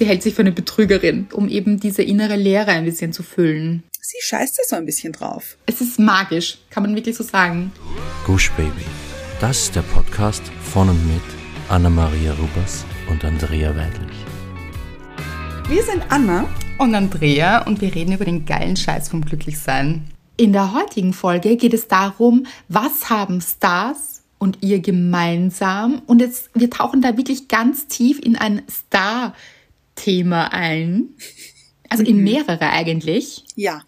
sie hält sich für eine Betrügerin, um eben diese innere Leere ein bisschen zu füllen. Sie scheißt da so ein bisschen drauf. Es ist magisch, kann man wirklich so sagen. Gush Baby. Das ist der Podcast von und mit Anna-Maria Rubers und Andrea Weidlich. Wir sind Anna und Andrea und wir reden über den geilen Scheiß vom Glücklichsein. In der heutigen Folge geht es darum, was haben Stars und ihr gemeinsam? Und jetzt, wir tauchen da wirklich ganz tief in ein Star-Thema ein. Also in mhm. mehrere eigentlich. Ja.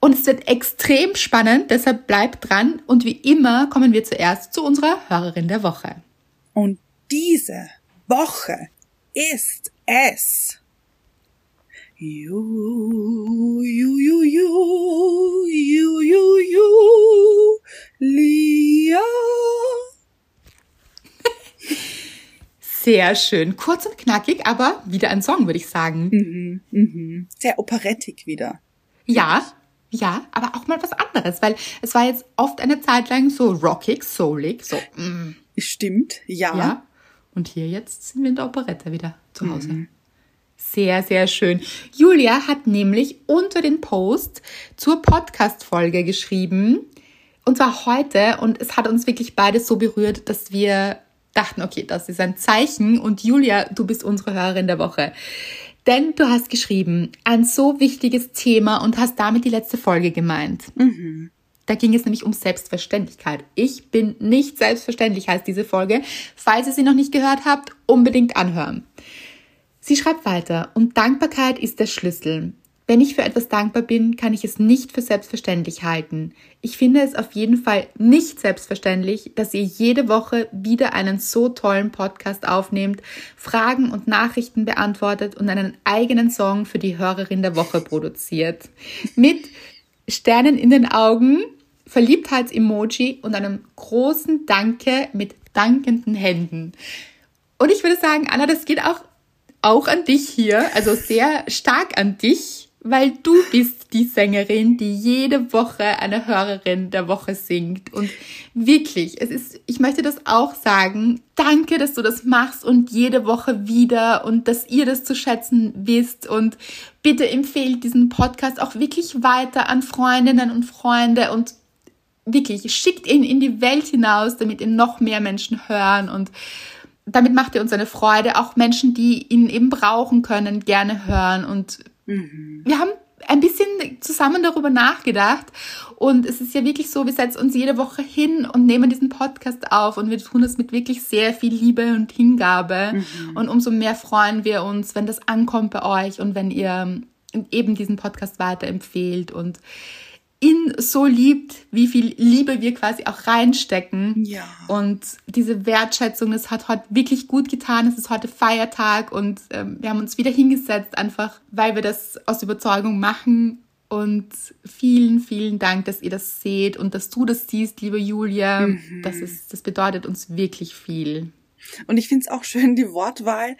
Und es wird extrem spannend, deshalb bleibt dran. Und wie immer kommen wir zuerst zu unserer Hörerin der Woche. Und diese Woche ist es You, you, you, you, you, you, you. Sehr schön. Kurz und knackig, aber wieder ein Song, würde ich sagen. Mhm, mhm. Sehr operettig wieder. Ja, ja, aber auch mal was anderes, weil es war jetzt oft eine Zeit lang so rockig, soulig, so. Mm. Stimmt, ja. Ja. Und hier jetzt sind wir in der Operette wieder zu Hause. Mhm. Sehr, sehr schön. Julia hat nämlich unter den Post zur Podcast-Folge geschrieben. Und zwar heute. Und es hat uns wirklich beides so berührt, dass wir dachten, okay, das ist ein Zeichen. Und Julia, du bist unsere Hörerin der Woche. Denn du hast geschrieben, ein so wichtiges Thema und hast damit die letzte Folge gemeint. Mhm. Da ging es nämlich um Selbstverständlichkeit. Ich bin nicht selbstverständlich, heißt diese Folge. Falls ihr sie noch nicht gehört habt, unbedingt anhören. Sie schreibt weiter, und Dankbarkeit ist der Schlüssel. Wenn ich für etwas dankbar bin, kann ich es nicht für selbstverständlich halten. Ich finde es auf jeden Fall nicht selbstverständlich, dass ihr jede Woche wieder einen so tollen Podcast aufnehmt, Fragen und Nachrichten beantwortet und einen eigenen Song für die Hörerin der Woche produziert. Mit Sternen in den Augen, Verliebtheits-Emoji und einem großen Danke mit dankenden Händen. Und ich würde sagen, Anna, das geht auch auch an dich hier, also sehr stark an dich, weil du bist die Sängerin, die jede Woche eine Hörerin der Woche singt. Und wirklich, es ist, ich möchte das auch sagen. Danke, dass du das machst und jede Woche wieder und dass ihr das zu schätzen wisst. Und bitte empfehlt diesen Podcast auch wirklich weiter an Freundinnen und Freunde und wirklich schickt ihn in die Welt hinaus, damit ihn noch mehr Menschen hören und damit macht ihr uns eine Freude. Auch Menschen, die ihn eben brauchen können, gerne hören. Und mhm. wir haben ein bisschen zusammen darüber nachgedacht. Und es ist ja wirklich so, wir setzen uns jede Woche hin und nehmen diesen Podcast auf. Und wir tun das mit wirklich sehr viel Liebe und Hingabe. Mhm. Und umso mehr freuen wir uns, wenn das ankommt bei euch und wenn ihr eben diesen Podcast weiterempfehlt. Und ihn so liebt, wie viel Liebe wir quasi auch reinstecken. Ja. Und diese Wertschätzung, das hat heute wirklich gut getan. Es ist heute Feiertag und ähm, wir haben uns wieder hingesetzt, einfach weil wir das aus Überzeugung machen. Und vielen, vielen Dank, dass ihr das seht und dass du das siehst, liebe Julia. Mhm. Das, ist, das bedeutet uns wirklich viel. Und ich finde es auch schön, die Wortwahl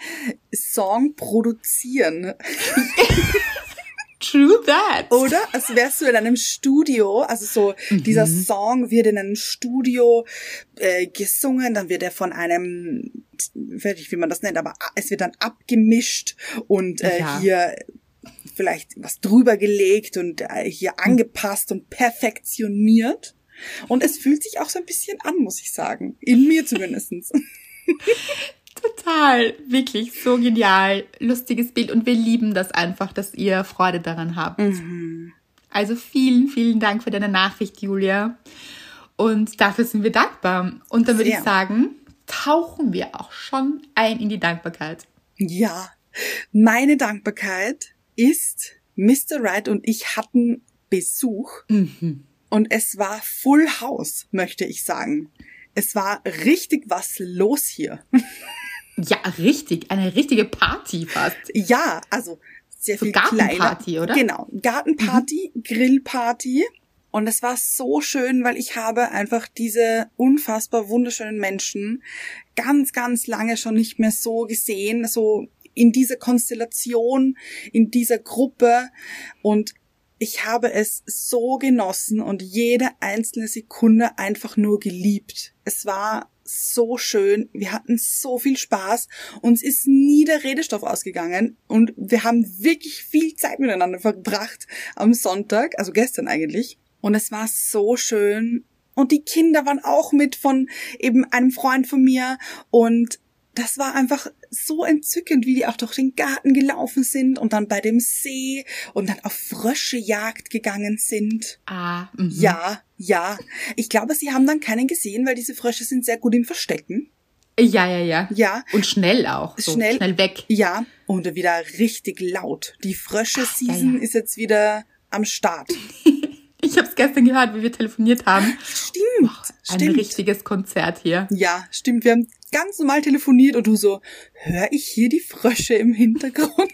Song produzieren. True that. Oder? Als wärst du in einem Studio, also so, mhm. dieser Song wird in einem Studio äh, gesungen, dann wird er von einem, fertig, wie man das nennt, aber es wird dann abgemischt und äh, ja. hier vielleicht was drüber gelegt und äh, hier angepasst und perfektioniert. Und es fühlt sich auch so ein bisschen an, muss ich sagen. In mir zumindestens. Total, wirklich so genial, lustiges Bild und wir lieben das einfach, dass ihr Freude daran habt. Mhm. Also vielen, vielen Dank für deine Nachricht, Julia. Und dafür sind wir dankbar. Und dann würde ich sagen, tauchen wir auch schon ein in die Dankbarkeit. Ja, meine Dankbarkeit ist, Mr. Right und ich hatten Besuch. Mhm. Und es war Full House, möchte ich sagen. Es war richtig was los hier. Ja, richtig. Eine richtige Party fast. Ja, also sehr so viel Gartenparty, kleiner. oder? Genau. Gartenparty, mhm. Grillparty. Und es war so schön, weil ich habe einfach diese unfassbar wunderschönen Menschen ganz, ganz lange schon nicht mehr so gesehen, so in dieser Konstellation, in dieser Gruppe. Und ich habe es so genossen und jede einzelne Sekunde einfach nur geliebt. Es war so schön. Wir hatten so viel Spaß. Uns ist nie der Redestoff ausgegangen und wir haben wirklich viel Zeit miteinander verbracht am Sonntag, also gestern eigentlich. Und es war so schön. Und die Kinder waren auch mit von eben einem Freund von mir und das war einfach so entzückend, wie die auch durch den Garten gelaufen sind und dann bei dem See und dann auf Fröschejagd gegangen sind. Ah, mhm. Ja, ja. Ich glaube, sie haben dann keinen gesehen, weil diese Frösche sind sehr gut im Verstecken. Ja, ja, ja. Ja. Und schnell auch. So Schnell. schnell weg. Ja, und wieder richtig laut. Die Frösche-Season ja, ja. ist jetzt wieder am Start. Ich habe es gestern gehört, wie wir telefoniert haben. Stimmt, Ein stimmt. richtiges Konzert hier. Ja, stimmt. Wir haben ganz normal telefoniert und du so, hör ich hier die Frösche im Hintergrund?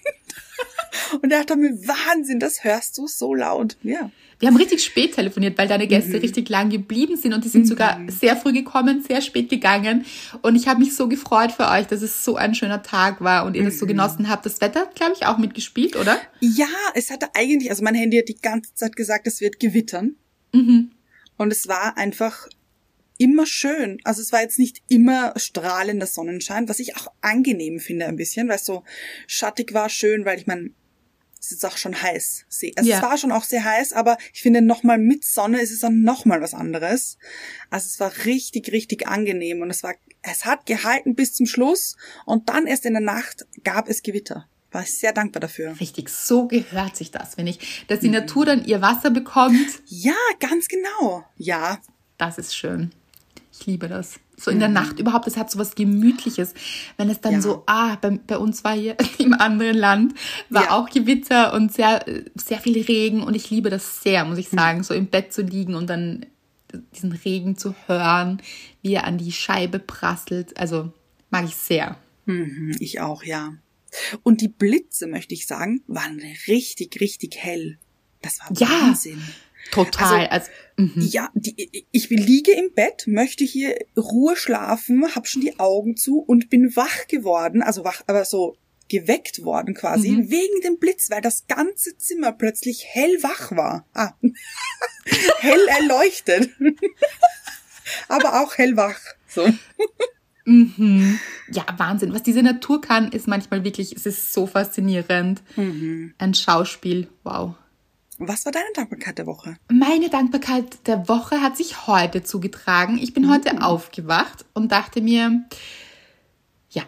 und er dachte mir, Wahnsinn, das hörst du so laut. Ja. Wir haben richtig spät telefoniert, weil deine Gäste Mhm. richtig lang geblieben sind und die sind sogar sehr früh gekommen, sehr spät gegangen. Und ich habe mich so gefreut für euch, dass es so ein schöner Tag war und ihr das so Mhm. genossen habt. Das Wetter, hat, glaube ich, auch mitgespielt, oder? Ja, es hatte eigentlich, also mein Handy hat die ganze Zeit gesagt, es wird gewittern. Mhm. Und es war einfach immer schön. Also es war jetzt nicht immer strahlender Sonnenschein, was ich auch angenehm finde ein bisschen, weil es so schattig war, schön, weil ich meine, es ist auch schon heiß. Also Ja. es war schon auch sehr heiß, aber ich finde nochmal mit Sonne ist es dann nochmal was anderes. Also es war richtig, richtig angenehm und es war, es hat gehalten bis zum Schluss und dann erst in der Nacht gab es Gewitter. War ich sehr dankbar dafür. Richtig, so gehört sich das, wenn ich, dass die Mhm. Natur dann ihr Wasser bekommt. Ja, ganz genau. Ja, Das ist schön. Ich liebe das. So in der Nacht überhaupt, das hat so was Gemütliches. Wenn es dann Mhm. Ja. so, ah, bei, bei uns war hier im anderen Land, war Ja. auch Gewitter und sehr, sehr viel Regen und ich liebe das sehr, muss Mhm. ich sagen, so im Bett zu liegen und dann diesen Regen zu hören, wie er an die Scheibe prasselt. Also mag ich sehr. Mhm, ich auch, ja. Und die Blitze, möchte ich sagen, waren richtig, richtig hell. Das war Ja. Wahnsinn. Total. Also, mhm. Ja, die, ich liege im Bett, möchte hier Ruhe schlafen, hab schon die Augen zu und bin wach geworden, also wach, aber so geweckt worden quasi, Mhm. wegen dem Blitz, weil das ganze Zimmer plötzlich hellwach war. Ah. hell erleuchtet. aber auch hellwach. So. Mhm. Ja, Wahnsinn. Was diese Natur kann, ist manchmal wirklich, es ist so faszinierend. Mhm. Ein Schauspiel. Wow. Was war deine Dankbarkeit der Woche? Meine Dankbarkeit der Woche hat sich heute zugetragen. Ich bin heute aufgewacht und dachte mir, ja,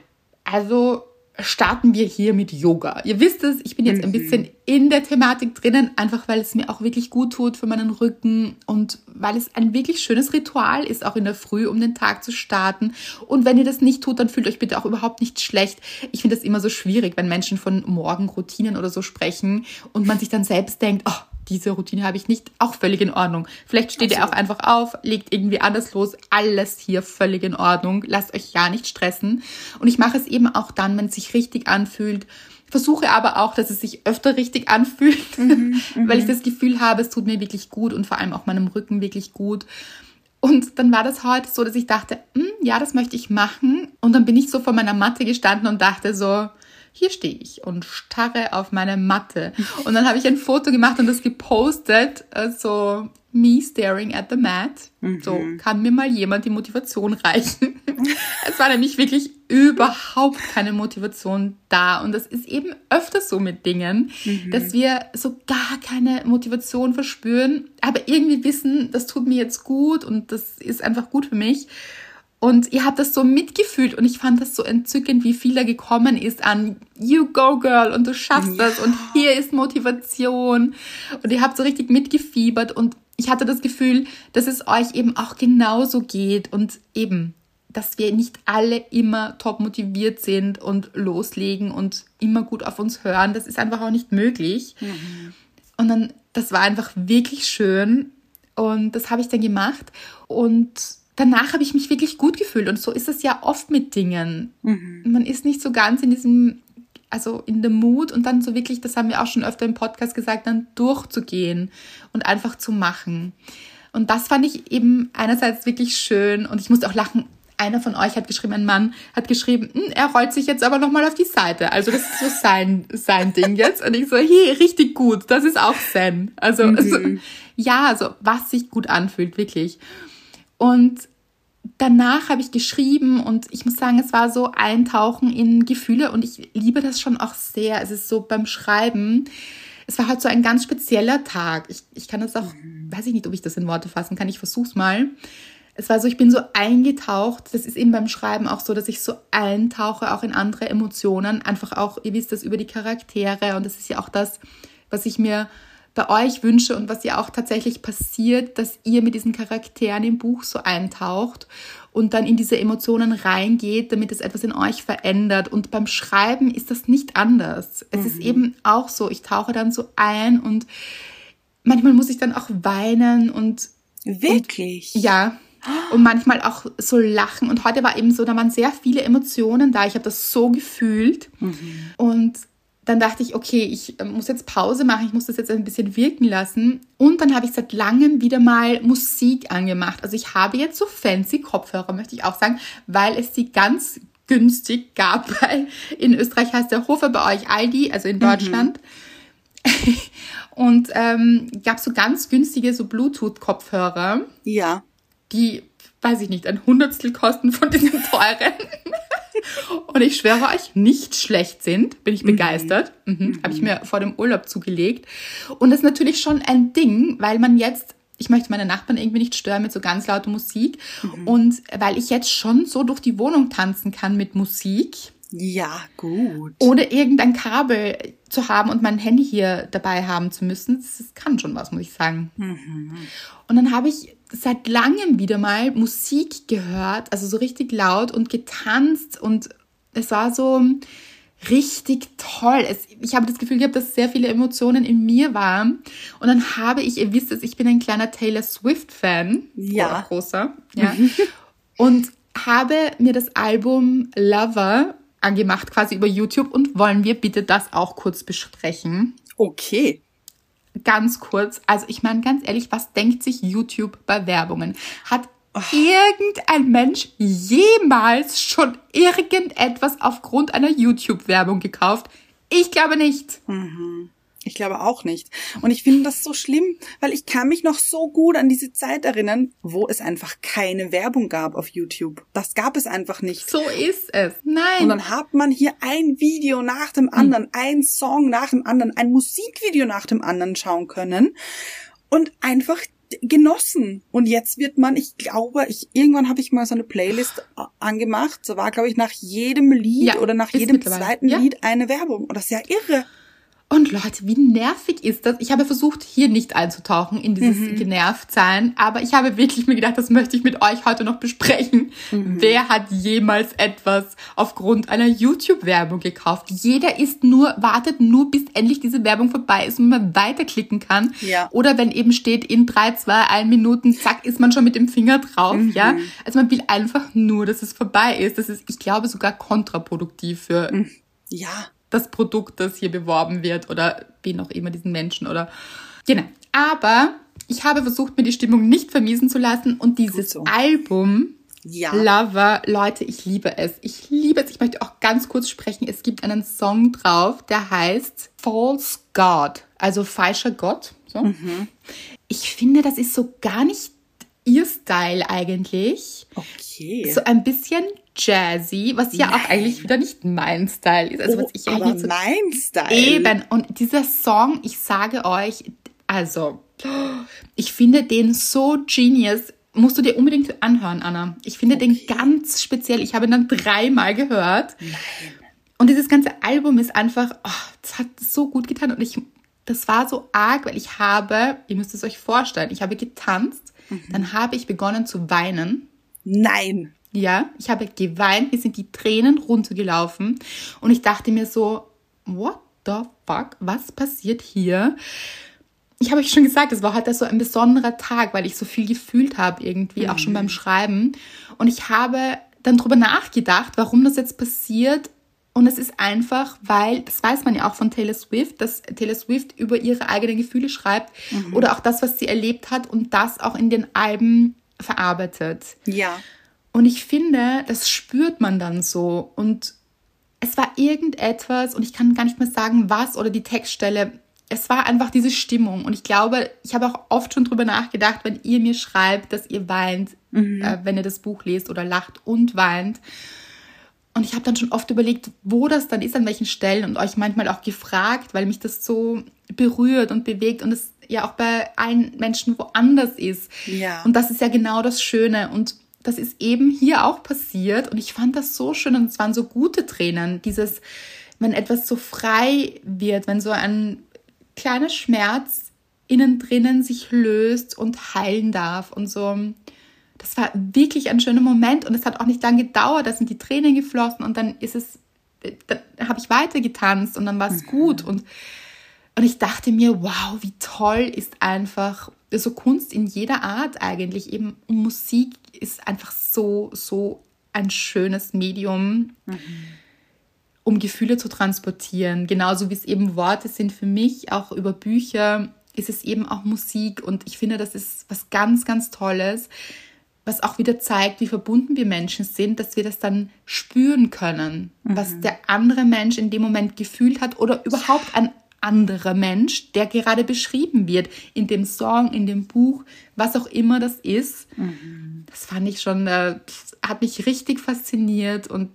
also starten wir hier mit Yoga. Ihr wisst es, ich bin jetzt ein bisschen in der Thematik drinnen, einfach weil es mir auch wirklich gut tut für meinen Rücken und weil es ein wirklich schönes Ritual ist, auch in der Früh, um den Tag zu starten. Und wenn ihr das nicht tut, dann fühlt euch bitte auch überhaupt nicht schlecht. Ich finde das immer so schwierig, wenn Menschen von Morgenroutinen oder so sprechen und man sich dann selbst denkt, oh, diese Routine habe ich nicht, auch völlig in Ordnung. Vielleicht steht ihr auch einfach auf, legt irgendwie anders los, alles hier völlig in Ordnung. Lasst euch ja nicht stressen. Und ich mache es eben auch dann, wenn es sich richtig anfühlt. Versuche aber auch, dass es sich öfter richtig anfühlt, weil ich das Gefühl habe, es tut mir wirklich gut und vor allem auch meinem Rücken wirklich gut. Und dann war das heute so, dass ich dachte, hm, ja, das möchte ich machen. Und dann bin ich so vor meiner Matte gestanden und dachte so, hier stehe ich und starre auf meine Matte. Und dann habe ich ein Foto gemacht und das gepostet, äh, so me staring at the mat. So kann mir mal jemand die Motivation reichen. es war nämlich wirklich überhaupt keine Motivation da. Und das ist eben öfter so mit Dingen, dass wir so gar keine Motivation verspüren, aber irgendwie wissen, das tut mir jetzt gut und das ist einfach gut für mich. Und ihr habt das so mitgefühlt und ich fand das so entzückend, wie viel da gekommen ist an You go girl und du schaffst das und hier ist Motivation und ihr habt so richtig mitgefiebert und ich hatte das Gefühl, dass es euch eben auch genauso geht und eben, dass wir nicht alle immer top motiviert sind und loslegen und immer gut auf uns hören. Das ist einfach auch nicht möglich. Und dann, das war einfach wirklich schön und das habe ich dann gemacht und danach habe ich mich wirklich gut gefühlt und so ist es ja oft mit Dingen. Man ist nicht so ganz in diesem, also in dem Mut und dann so wirklich, das haben wir auch schon öfter im Podcast gesagt, dann durchzugehen und einfach zu machen. Und das fand ich eben einerseits wirklich schön und ich musste auch lachen, einer von euch hat geschrieben, ein Mann hat geschrieben, hm, er rollt sich jetzt aber nochmal auf die Seite. Also das ist so sein, sein Ding jetzt. Und ich so, hey, richtig gut, das ist auch Zen. Also, mhm. also ja, also was sich gut anfühlt, wirklich. Und danach habe ich geschrieben und ich muss sagen, es war so Eintauchen in Gefühle und ich liebe das schon auch sehr. Es ist so beim Schreiben. Es war halt so ein ganz spezieller Tag. Ich, ich kann das auch, weiß ich nicht, ob ich das in Worte fassen kann. Ich versuch's mal es war so, ich bin so eingetaucht. Das ist eben beim Schreiben auch so, dass ich so eintauche, auch in andere Emotionen. Einfach auch, ihr wisst das über die Charaktere. Und das ist ja auch das, was ich mir bei euch wünsche und was ja auch tatsächlich passiert, dass ihr mit diesen Charakteren im Buch so eintaucht und dann in diese Emotionen reingeht, damit es etwas in euch verändert. Und beim Schreiben ist das nicht anders. Es mhm. ist eben auch so, ich tauche dann so ein und manchmal muss ich dann auch weinen und Wirklich? Und, ja, und manchmal auch so lachen. Und heute war eben so, da waren sehr viele Emotionen da. Ich habe das so gefühlt. Mhm. Und dann dachte ich, okay, ich äh, muss jetzt Pause machen, ich muss das jetzt ein bisschen wirken lassen. Und dann habe ich seit langem wieder mal Musik angemacht. Also ich habe jetzt so fancy Kopfhörer, möchte ich auch sagen, weil es die ganz günstig gab. Weil in Österreich heißt der Hofer bei euch Aldi, also in mhm. Deutschland. Mhm. Und ähm, gab so ganz günstige so Bluetooth-Kopfhörer. Ja die, weiß ich nicht, ein Hundertstel kosten von diesen teuren. Und ich schwöre euch, nicht schlecht sind. Bin ich mhm. begeistert. Mhm. Mhm. Habe ich mir vor dem Urlaub zugelegt. Und das ist natürlich schon ein Ding, weil man jetzt ich möchte meine Nachbarn irgendwie nicht stören mit so ganz lauter Musik. Mhm. Und weil ich jetzt schon so durch die Wohnung tanzen kann mit Musik. Ja, gut. Ohne irgendein Kabel zu haben und mein Handy hier dabei haben zu müssen, das kann schon was, muss ich sagen. Mhm. Und dann habe ich seit langem wieder mal Musik gehört, also so richtig laut und getanzt und es war so richtig toll. Es, ich habe das Gefühl gehabt, dass sehr viele Emotionen in mir waren. Und dann habe ich, ihr wisst es, ich bin ein kleiner Taylor Swift-Fan. Ja. großer. Ja. und habe mir das Album Lover angemacht, quasi über YouTube. Und wollen wir bitte das auch kurz besprechen? Okay ganz kurz, also ich meine ganz ehrlich, was denkt sich YouTube bei Werbungen? Hat oh. irgendein Mensch jemals schon irgendetwas aufgrund einer YouTube-Werbung gekauft? Ich glaube nicht. Mhm. Ich glaube auch nicht. Und ich finde das so schlimm, weil ich kann mich noch so gut an diese Zeit erinnern, wo es einfach keine Werbung gab auf YouTube. Das gab es einfach nicht. So ist es. Nein. Und dann hat man hier ein Video nach dem anderen, hm. ein Song nach dem anderen, ein Musikvideo nach dem anderen schauen können und einfach genossen. Und jetzt wird man, ich glaube, ich irgendwann habe ich mal so eine Playlist angemacht. So war, glaube ich, nach jedem Lied ja, oder nach jedem zweiten ja. Lied eine Werbung. Und das ist ja irre. Und Leute, wie nervig ist das? Ich habe versucht, hier nicht einzutauchen in dieses mhm. Genervtsein, aber ich habe wirklich mir gedacht, das möchte ich mit euch heute noch besprechen. Mhm. Wer hat jemals etwas aufgrund einer YouTube-Werbung gekauft? Jeder ist nur, wartet nur, bis endlich diese Werbung vorbei ist und man weiterklicken kann. Ja. Oder wenn eben steht, in drei, zwei, ein Minuten, zack, ist man schon mit dem Finger drauf, mhm. ja? Also man will einfach nur, dass es vorbei ist. Das ist, ich glaube, sogar kontraproduktiv für, mhm. ja das Produkt, das hier beworben wird oder wen auch immer diesen Menschen oder genau. Aber ich habe versucht, mir die Stimmung nicht vermiesen zu lassen und dieses so. Album ja. Lover, Leute, ich liebe es. Ich liebe es. Ich möchte auch ganz kurz sprechen. Es gibt einen Song drauf, der heißt False God, also falscher Gott. So. Mhm. Ich finde, das ist so gar nicht ihr Style eigentlich. Okay. So ein bisschen jazzy, was ja Nein. auch eigentlich wieder nicht mein Style ist. Also was oh, ich aber eigentlich so mein Style. Eben. Und dieser Song, ich sage euch, also, ich finde den so genius. Musst du dir unbedingt anhören, Anna. Ich finde okay. den ganz speziell. Ich habe ihn dann dreimal gehört. Nein. Und dieses ganze Album ist einfach, oh, das hat so gut getan. Und ich, das war so arg, weil ich habe, ihr müsst es euch vorstellen, ich habe getanzt, mhm. dann habe ich begonnen zu weinen. Nein. Ja, ich habe geweint, mir sind die Tränen runtergelaufen und ich dachte mir so, what the fuck, was passiert hier? Ich habe euch schon gesagt, es war heute so ein besonderer Tag, weil ich so viel gefühlt habe irgendwie, mhm. auch schon beim mhm. Schreiben. Und ich habe dann drüber nachgedacht, warum das jetzt passiert. Und es ist einfach, weil, das weiß man ja auch von Taylor Swift, dass Taylor Swift über ihre eigenen Gefühle schreibt mhm. oder auch das, was sie erlebt hat und das auch in den Alben verarbeitet. Ja. Und ich finde, das spürt man dann so. Und es war irgendetwas, und ich kann gar nicht mehr sagen, was oder die Textstelle. Es war einfach diese Stimmung. Und ich glaube, ich habe auch oft schon drüber nachgedacht, wenn ihr mir schreibt, dass ihr weint, mhm. äh, wenn ihr das Buch lest oder lacht und weint. Und ich habe dann schon oft überlegt, wo das dann ist, an welchen Stellen und euch manchmal auch gefragt, weil mich das so berührt und bewegt und es ja auch bei allen Menschen woanders ist. Ja. Und das ist ja genau das Schöne. Und das ist eben hier auch passiert. Und ich fand das so schön und es waren so gute Tränen. Dieses, wenn etwas so frei wird, wenn so ein kleiner Schmerz innen drinnen sich löst und heilen darf und so. Das war wirklich ein schöner Moment und es hat auch nicht lange gedauert, da sind die Tränen geflossen und dann ist es, dann habe ich weiter getanzt und dann war es mhm. gut und und ich dachte mir, wow, wie toll ist einfach so Kunst in jeder Art eigentlich. Eben Musik ist einfach so, so ein schönes Medium, mhm. um Gefühle zu transportieren. Genauso wie es eben Worte sind für mich, auch über Bücher ist es eben auch Musik. Und ich finde, das ist was ganz, ganz Tolles, was auch wieder zeigt, wie verbunden wir Menschen sind, dass wir das dann spüren können, mhm. was der andere Mensch in dem Moment gefühlt hat oder überhaupt ein anderer Mensch, der gerade beschrieben wird in dem Song, in dem Buch, was auch immer das ist. Mhm. Das fand ich schon, äh, hat mich richtig fasziniert und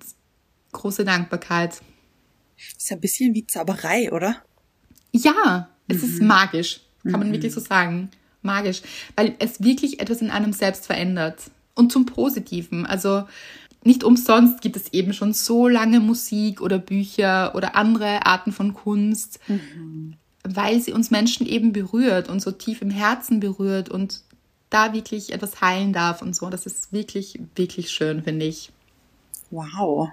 große Dankbarkeit. Ist ja ein bisschen wie Zauberei, oder? Ja, es ist mhm. magisch, kann man mhm. wirklich so sagen. Magisch, weil es wirklich etwas in einem selbst verändert. Und zum Positiven. Also nicht umsonst gibt es eben schon so lange Musik oder Bücher oder andere Arten von Kunst, mhm. weil sie uns Menschen eben berührt und so tief im Herzen berührt und da wirklich etwas heilen darf und so. Das ist wirklich, wirklich schön, finde ich. Wow.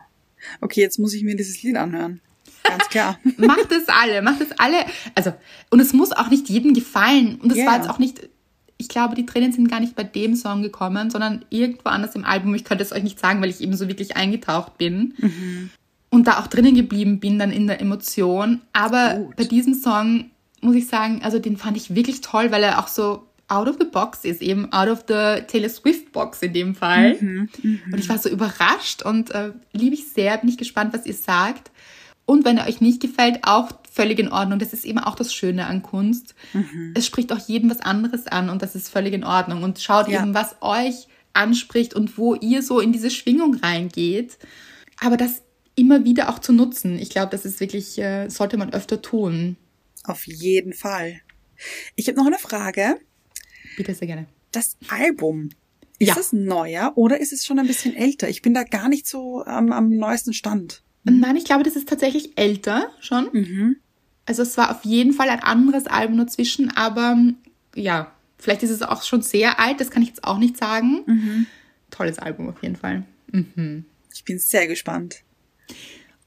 Okay, jetzt muss ich mir dieses Lied anhören. Ganz klar. macht es alle, macht es alle. Also, und es muss auch nicht jedem gefallen. Und es yeah. war jetzt auch nicht ich glaube, die Tränen sind gar nicht bei dem Song gekommen, sondern irgendwo anders im Album. Ich könnte es euch nicht sagen, weil ich eben so wirklich eingetaucht bin. Mhm. Und da auch drinnen geblieben bin, dann in der Emotion. Aber Gut. bei diesem Song muss ich sagen, also den fand ich wirklich toll, weil er auch so out of the box ist, eben out of the Taylor Swift Box in dem Fall. Mhm, mh. Und ich war so überrascht und äh, liebe ich sehr, bin ich gespannt, was ihr sagt. Und wenn er euch nicht gefällt, auch völlig in Ordnung. Das ist eben auch das Schöne an Kunst. Mhm. Es spricht auch jedem was anderes an und das ist völlig in Ordnung. Und schaut ja. eben, was euch anspricht und wo ihr so in diese Schwingung reingeht. Aber das immer wieder auch zu nutzen. Ich glaube, das ist wirklich, äh, sollte man öfter tun. Auf jeden Fall. Ich habe noch eine Frage. Bitte sehr gerne. Das Album, ist ja. es neuer oder ist es schon ein bisschen älter? Ich bin da gar nicht so ähm, am neuesten Stand. Nein, ich glaube, das ist tatsächlich älter schon. Mhm. Also es war auf jeden Fall ein anderes Album dazwischen, aber ja, vielleicht ist es auch schon sehr alt, das kann ich jetzt auch nicht sagen. Mhm. Tolles Album auf jeden Fall. Mhm. Ich bin sehr gespannt.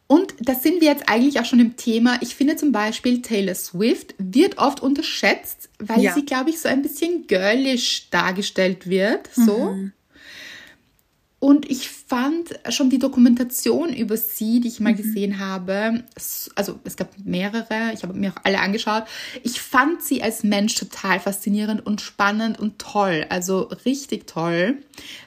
Und da sind wir jetzt eigentlich auch schon im Thema. Ich finde zum Beispiel Taylor Swift wird oft unterschätzt, weil ja. sie, glaube ich, so ein bisschen girlish dargestellt wird. So. Mhm. Und ich fand schon die Dokumentation über sie, die ich mal mhm. gesehen habe, also es gab mehrere, ich habe mir auch alle angeschaut. Ich fand sie als Mensch total faszinierend und spannend und toll, also richtig toll,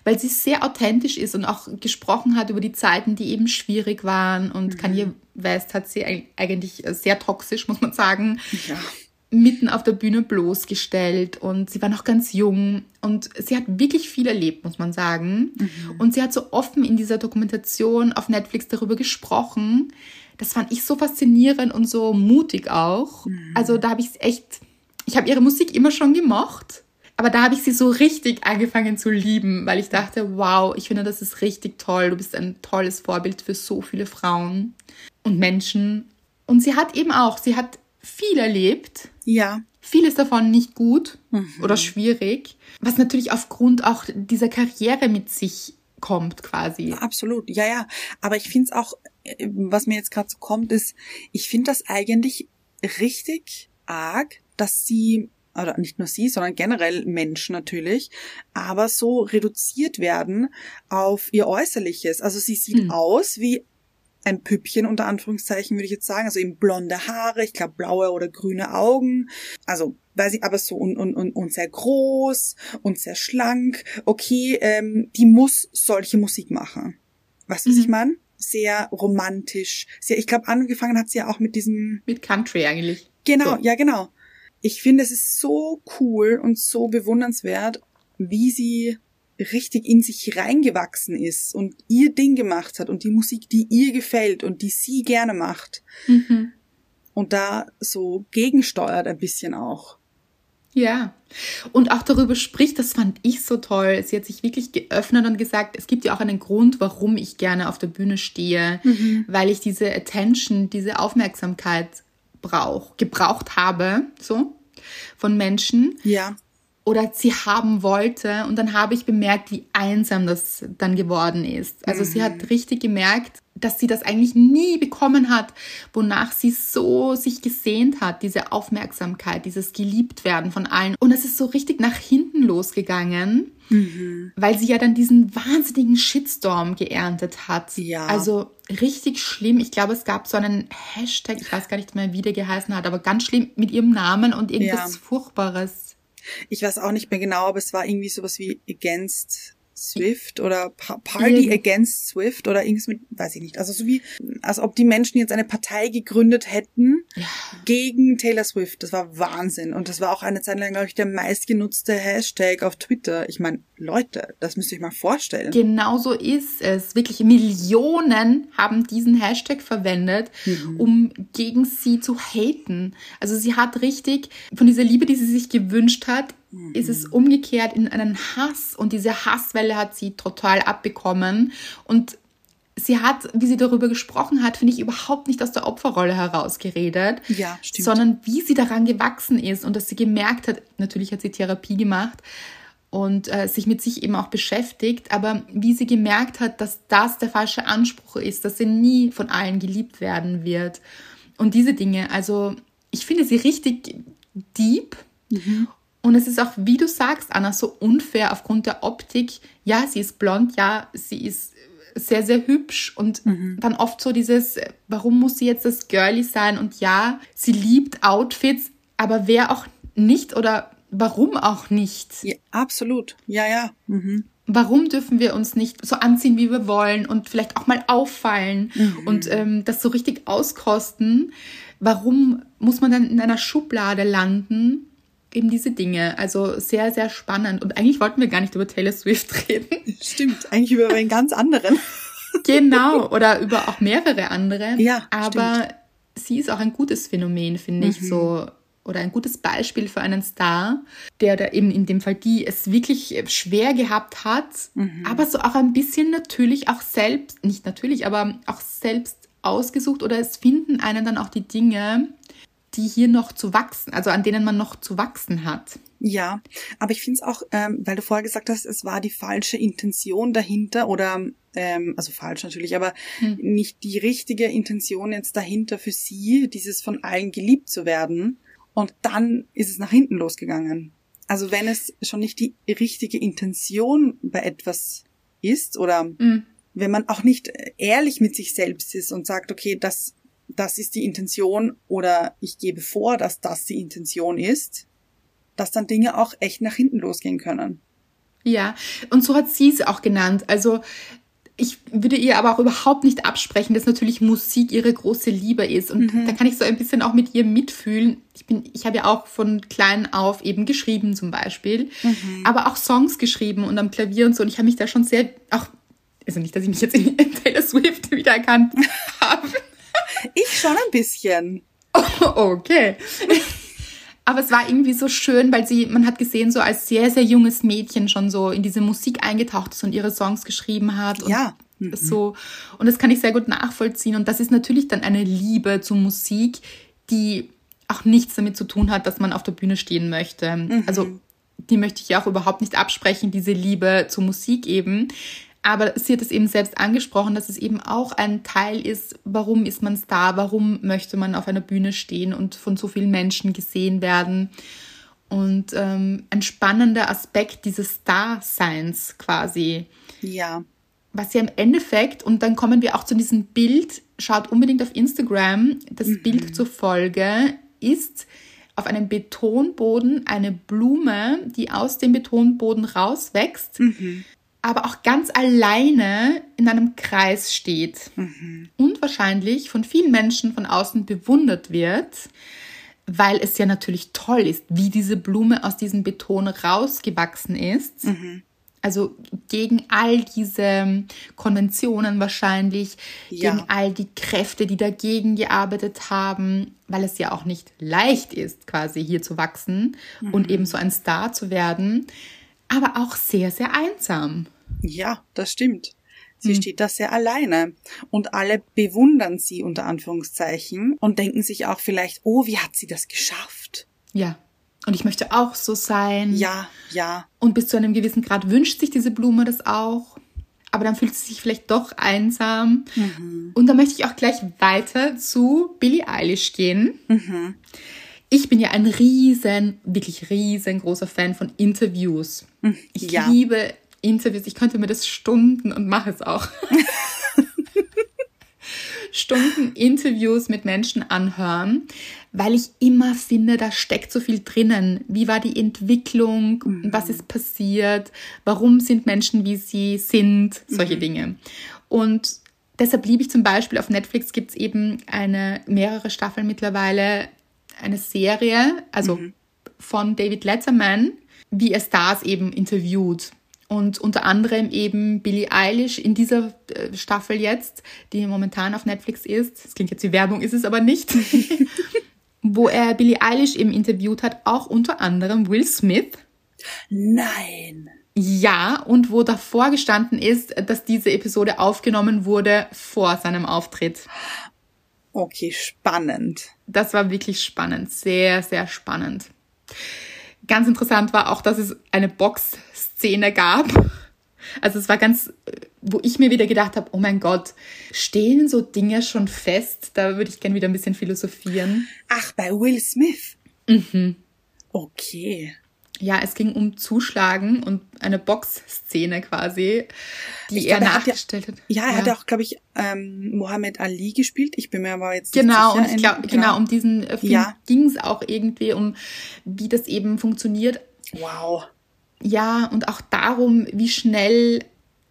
weil sie sehr authentisch ist und auch gesprochen hat über die Zeiten, die eben schwierig waren. Und mhm. Kanye West hat sie eigentlich sehr toxisch, muss man sagen. Ja mitten auf der Bühne bloßgestellt und sie war noch ganz jung und sie hat wirklich viel erlebt, muss man sagen. Mhm. Und sie hat so offen in dieser Dokumentation auf Netflix darüber gesprochen. Das fand ich so faszinierend und so mutig auch. Mhm. Also da habe ich es echt, ich habe ihre Musik immer schon gemocht, aber da habe ich sie so richtig angefangen zu lieben, weil ich dachte, wow, ich finde, das ist richtig toll. Du bist ein tolles Vorbild für so viele Frauen und Menschen. Und sie hat eben auch, sie hat viel erlebt. Ja. Vieles davon nicht gut mhm. oder schwierig, was natürlich aufgrund auch dieser Karriere mit sich kommt quasi. Absolut, ja, ja. Aber ich finde es auch, äh, was mir jetzt gerade so kommt, ist, ich finde das eigentlich richtig arg, dass sie oder nicht nur sie, sondern generell Menschen natürlich, aber so reduziert werden auf ihr Äußerliches. Also sie sieht hm. aus wie ein Püppchen unter Anführungszeichen, würde ich jetzt sagen. Also eben blonde Haare, ich glaube blaue oder grüne Augen. Also weiß ich, aber so und, und, und, und sehr groß und sehr schlank. Okay, ähm, die muss solche Musik machen. Weißt du, was ich Mhm. meine? Sehr romantisch. Sehr, ich glaube, angefangen hat sie ja auch mit diesem Mit Country eigentlich. Genau, So. ja, genau. Ich finde, es ist so cool und so bewundernswert, wie sie richtig in sich reingewachsen ist und ihr Ding gemacht hat und die Musik, die ihr gefällt und die sie gerne macht Mhm. und da so gegensteuert ein bisschen auch. Ja. Und auch darüber spricht, das fand ich so toll. Sie hat sich wirklich geöffnet und gesagt, es gibt ja auch einen Grund, warum ich gerne auf der Bühne stehe, weil ich diese Attention, diese Aufmerksamkeit brauch, gebraucht habe, so, von Menschen Ja, oder sie haben wollte. Und dann habe ich bemerkt, wie einsam das dann geworden ist. Also sie hat richtig gemerkt, dass sie das eigentlich nie bekommen hat, wonach sie so sich gesehnt hat, diese Aufmerksamkeit, dieses Geliebtwerden von allen. Und es ist so richtig nach hinten losgegangen, weil sie ja dann diesen wahnsinnigen Shitstorm geerntet hat. Ja. Also richtig schlimm. Ich glaube, es gab so einen Hashtag, ich weiß gar nicht mehr, wie der geheißen hat, aber ganz schlimm mit ihrem Namen und irgendwas Ja. Furchtbares. Ich weiß auch nicht mehr genau, aber es war irgendwie sowas wie Against Swift oder Pa- Party Irgend- Against Swift oder irgendwas mit, weiß ich nicht. Also so wie, als ob die Menschen jetzt eine Partei gegründet hätten Ja. gegen Taylor Swift. Das war Wahnsinn. Und das war auch eine Zeit lang, glaube ich, der meistgenutzte Hashtag auf Twitter. Ich meine, Leute, das müsst ihr euch mal vorstellen. Genau so ist es. Wirklich Millionen haben diesen Hashtag verwendet, um gegen sie zu haten. Also sie hat richtig von dieser Liebe, die sie sich gewünscht hat, ist es umgekehrt in einen Hass und diese Hasswelle hat sie total abbekommen und Sie hat, wie sie darüber gesprochen hat, finde ich überhaupt nicht aus der Opferrolle herausgeredet, Ja, stimmt. sondern wie sie daran gewachsen ist und dass sie gemerkt hat, natürlich hat sie Therapie gemacht, und äh, sich mit sich eben auch beschäftigt, aber wie sie gemerkt hat, dass das der falsche Anspruch ist, dass sie nie von allen geliebt werden wird. Und diese Dinge, also ich finde sie richtig deep. Und es ist auch, wie du sagst, Anna, so unfair aufgrund der Optik. Ja, sie ist blond, ja, sie ist sehr, sehr hübsch und dann oft so dieses, warum muss sie jetzt das Girlie sein? Und ja, sie liebt Outfits, aber wer auch nicht oder warum auch nicht? Ja, absolut. Ja, ja. Mhm. Warum dürfen wir uns nicht so anziehen, wie wir wollen und vielleicht auch mal auffallen und ähm, das so richtig auskosten? Warum muss man dann in einer Schublade landen? Eben diese Dinge. Also sehr, sehr spannend. Und eigentlich wollten wir gar nicht über Taylor Swift reden. Stimmt. Eigentlich über einen ganz anderen. genau. Oder über auch mehrere andere. Ja, Aber sie ist auch ein gutes Phänomen, finde ich, so. Oder ein gutes Beispiel für einen Star, der da eben in dem Fall die es wirklich schwer gehabt hat, aber so auch ein bisschen natürlich auch selbst, nicht natürlich, aber auch selbst ausgesucht oder es finden einen dann auch die Dinge, die hier noch zu wachsen, also an denen man noch zu wachsen hat. Ja, aber ich finde es auch, ähm, weil du vorher gesagt hast, es war die falsche Intention dahinter oder, ähm, also falsch natürlich, aber nicht die richtige Intention jetzt dahinter für sie, dieses von allen geliebt zu werden. Und dann ist es nach hinten losgegangen. Also wenn es schon nicht die richtige Intention bei etwas ist oder wenn man auch nicht ehrlich mit sich selbst ist und sagt, okay, das, das ist die Intention oder ich gebe vor, dass das die Intention ist, dass dann Dinge auch echt nach hinten losgehen können. Ja, und so hat sie es auch genannt. Also ich würde ihr aber auch überhaupt nicht absprechen, dass natürlich Musik ihre große Liebe ist. Und da kann ich so ein bisschen auch mit ihr mitfühlen. Ich bin, ich habe ja auch von klein auf eben geschrieben zum Beispiel, aber auch Songs geschrieben und am Klavier und so. Und ich habe mich da schon sehr, auch, also nicht, dass ich mich jetzt in Taylor Swift wiedererkannt habe. Ich schon ein bisschen. okay. Aber es war irgendwie so schön, weil sie, man hat gesehen, so als sehr, sehr junges Mädchen schon so in diese Musik eingetaucht ist und ihre Songs geschrieben hat. Und Ja. So. Und das kann ich sehr gut nachvollziehen. Und das ist natürlich dann eine Liebe zur Musik, die auch nichts damit zu tun hat, dass man auf der Bühne stehen möchte. Also, die möchte ich ja auch überhaupt nicht absprechen, diese Liebe zur Musik eben. Aber sie hat es eben selbst angesprochen, dass es eben auch ein Teil ist, warum ist man Star, warum möchte man auf einer Bühne stehen und von so vielen Menschen gesehen werden. Und ähm, ein spannender Aspekt dieses Star-Seins quasi, Ja. was ja im Endeffekt, und dann kommen wir auch zu diesem Bild, schaut unbedingt auf Instagram. Das Bild zur Folge ist auf einem Betonboden eine Blume, die aus dem Betonboden rauswächst, aber auch ganz alleine in einem Kreis steht und wahrscheinlich von vielen Menschen von außen bewundert wird, weil es ja natürlich toll ist, wie diese Blume aus diesem Beton rausgewachsen ist. Also gegen all diese Konventionen wahrscheinlich, Ja. gegen all die Kräfte, die dagegen gearbeitet haben, weil es ja auch nicht leicht ist, quasi hier zu wachsen und eben so ein Star zu werden, aber auch sehr, sehr einsam. Ja, das stimmt. Sie Hm. steht da sehr alleine. Und alle bewundern sie unter Anführungszeichen und denken sich auch vielleicht, oh, wie hat sie das geschafft? Ja. Und ich möchte auch so sein. Ja, ja. Und bis zu einem gewissen Grad wünscht sich diese Blume das auch. Aber dann fühlt sie sich vielleicht doch einsam. Und da möchte ich auch gleich weiter zu Billie Eilish gehen. Ich bin ja ein riesen, wirklich riesengroßer Fan von Interviews. Ich ja. liebe Interviews. Ich könnte mir das Stunden und mache es auch. Stunden Interviews mit Menschen anhören, weil ich immer finde, da steckt so viel drinnen. Wie war die Entwicklung? Was ist passiert? Warum sind Menschen, wie sie sind? Solche Dinge. Und deshalb liebe ich zum Beispiel, auf Netflix gibt es eben eine, mehrere Staffeln mittlerweile, eine Serie, also von David Letterman, wie er Stars eben interviewt. Und unter anderem eben Billie Eilish in dieser äh, Staffel jetzt, die momentan auf Netflix ist. Das klingt jetzt wie Werbung, ist es aber nicht. Wo er Billie Eilish eben interviewt hat, auch unter anderem Will Smith. Nein. Ja, und wo davor gestanden ist, dass diese Episode aufgenommen wurde vor seinem Auftritt. Okay, spannend. Das war wirklich spannend, sehr, sehr spannend. Ganz interessant war auch, dass es eine Box-Szene gab. Also es war ganz, wo ich mir wieder gedacht habe, oh mein Gott, stehen so Dinge schon fest? Da würde ich gerne wieder ein bisschen philosophieren. Ach, bei Will Smith. Mhm. Okay. Ja, es ging um Zuschlagen und eine Box-Szene quasi, die Ich er glaube, hat ja- nachgestellt hat. Ja, er hat auch, glaube ich, ähm, Mohammed Ali gespielt. Ich bin mir aber jetzt Genau, nicht und sicher. ich glaube, genau, um diesen äh, Film Ja. ging es auch irgendwie, um wie das eben funktioniert. Wow. Ja, und auch darum, wie schnell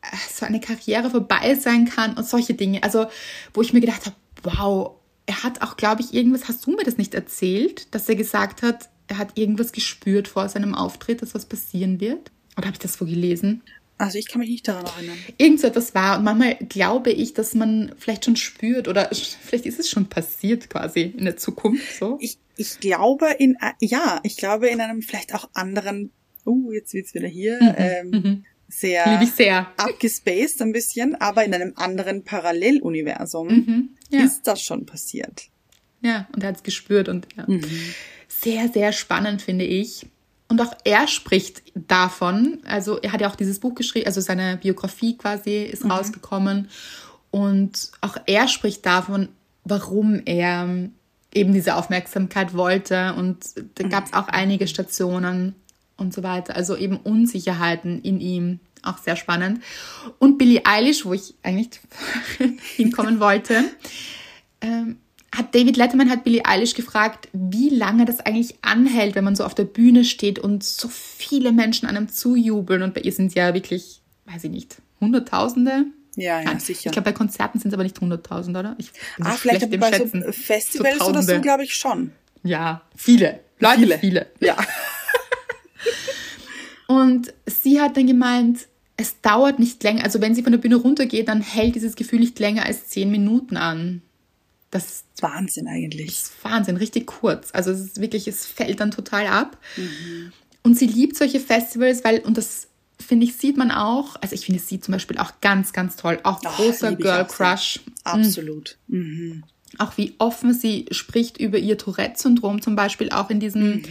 äh, so eine Karriere vorbei sein kann und solche Dinge. Also, wo ich mir gedacht habe, wow, er hat auch, glaube ich, irgendwas, hast du mir das nicht erzählt, dass er gesagt hat, er hat irgendwas gespürt vor seinem Auftritt, dass was passieren wird? Oder habe ich das wo gelesen? Also ich kann mich nicht daran erinnern. Irgend so etwas war. Und manchmal glaube ich, dass man vielleicht schon spürt oder vielleicht ist es schon passiert quasi in der Zukunft so. Ich, ich glaube in, ja, ich glaube in einem vielleicht auch anderen, uh, jetzt wird's wieder hier, ähm, sehr Liebe ich sehr. abgespaced ein bisschen, aber in einem anderen Paralleluniversum Mhm. Ja. ist das schon passiert. Ja, und er hat es gespürt und ja. Sehr, sehr spannend, finde ich. Und auch er spricht davon, also er hat ja auch dieses Buch geschrieben, also seine Biografie quasi ist rausgekommen. Und auch er spricht davon, warum er eben diese Aufmerksamkeit wollte. Und da gab es auch einige Stationen und so weiter. Also eben Unsicherheiten in ihm. Auch sehr spannend. Und Billie Eilish, wo ich eigentlich hinkommen wollte, ähm, hat David Letterman hat Billie Eilish gefragt, wie lange das eigentlich anhält, wenn man so auf der Bühne steht und so viele Menschen einem zujubeln. Und bei ihr sind es ja wirklich, weiß ich nicht, Hunderttausende. Ja, ja, Nein, sicher. Ich glaube, bei Konzerten sind es aber nicht Hunderttausend, oder? Ich so ah, vielleicht bei so Schätzen. Festivals So oder so, glaube ich schon. Ja, viele. Leute, viele. Viele. Ja. Und sie hat dann gemeint, es dauert nicht länger, also wenn sie von der Bühne runtergeht, dann hält dieses Gefühl nicht länger als zehn Minuten an. Das ist Wahnsinn eigentlich. ist Wahnsinn, richtig kurz. Also es ist wirklich, es fällt dann total ab. Und sie liebt solche Festivals, weil, und das finde ich, sieht man auch, also ich finde sie zum Beispiel auch ganz, ganz toll. Auch Ach, großer Girl auch. Crush. Absolut. Mhm. Auch wie offen sie spricht über ihr Tourette-Syndrom zum Beispiel, auch in diesem,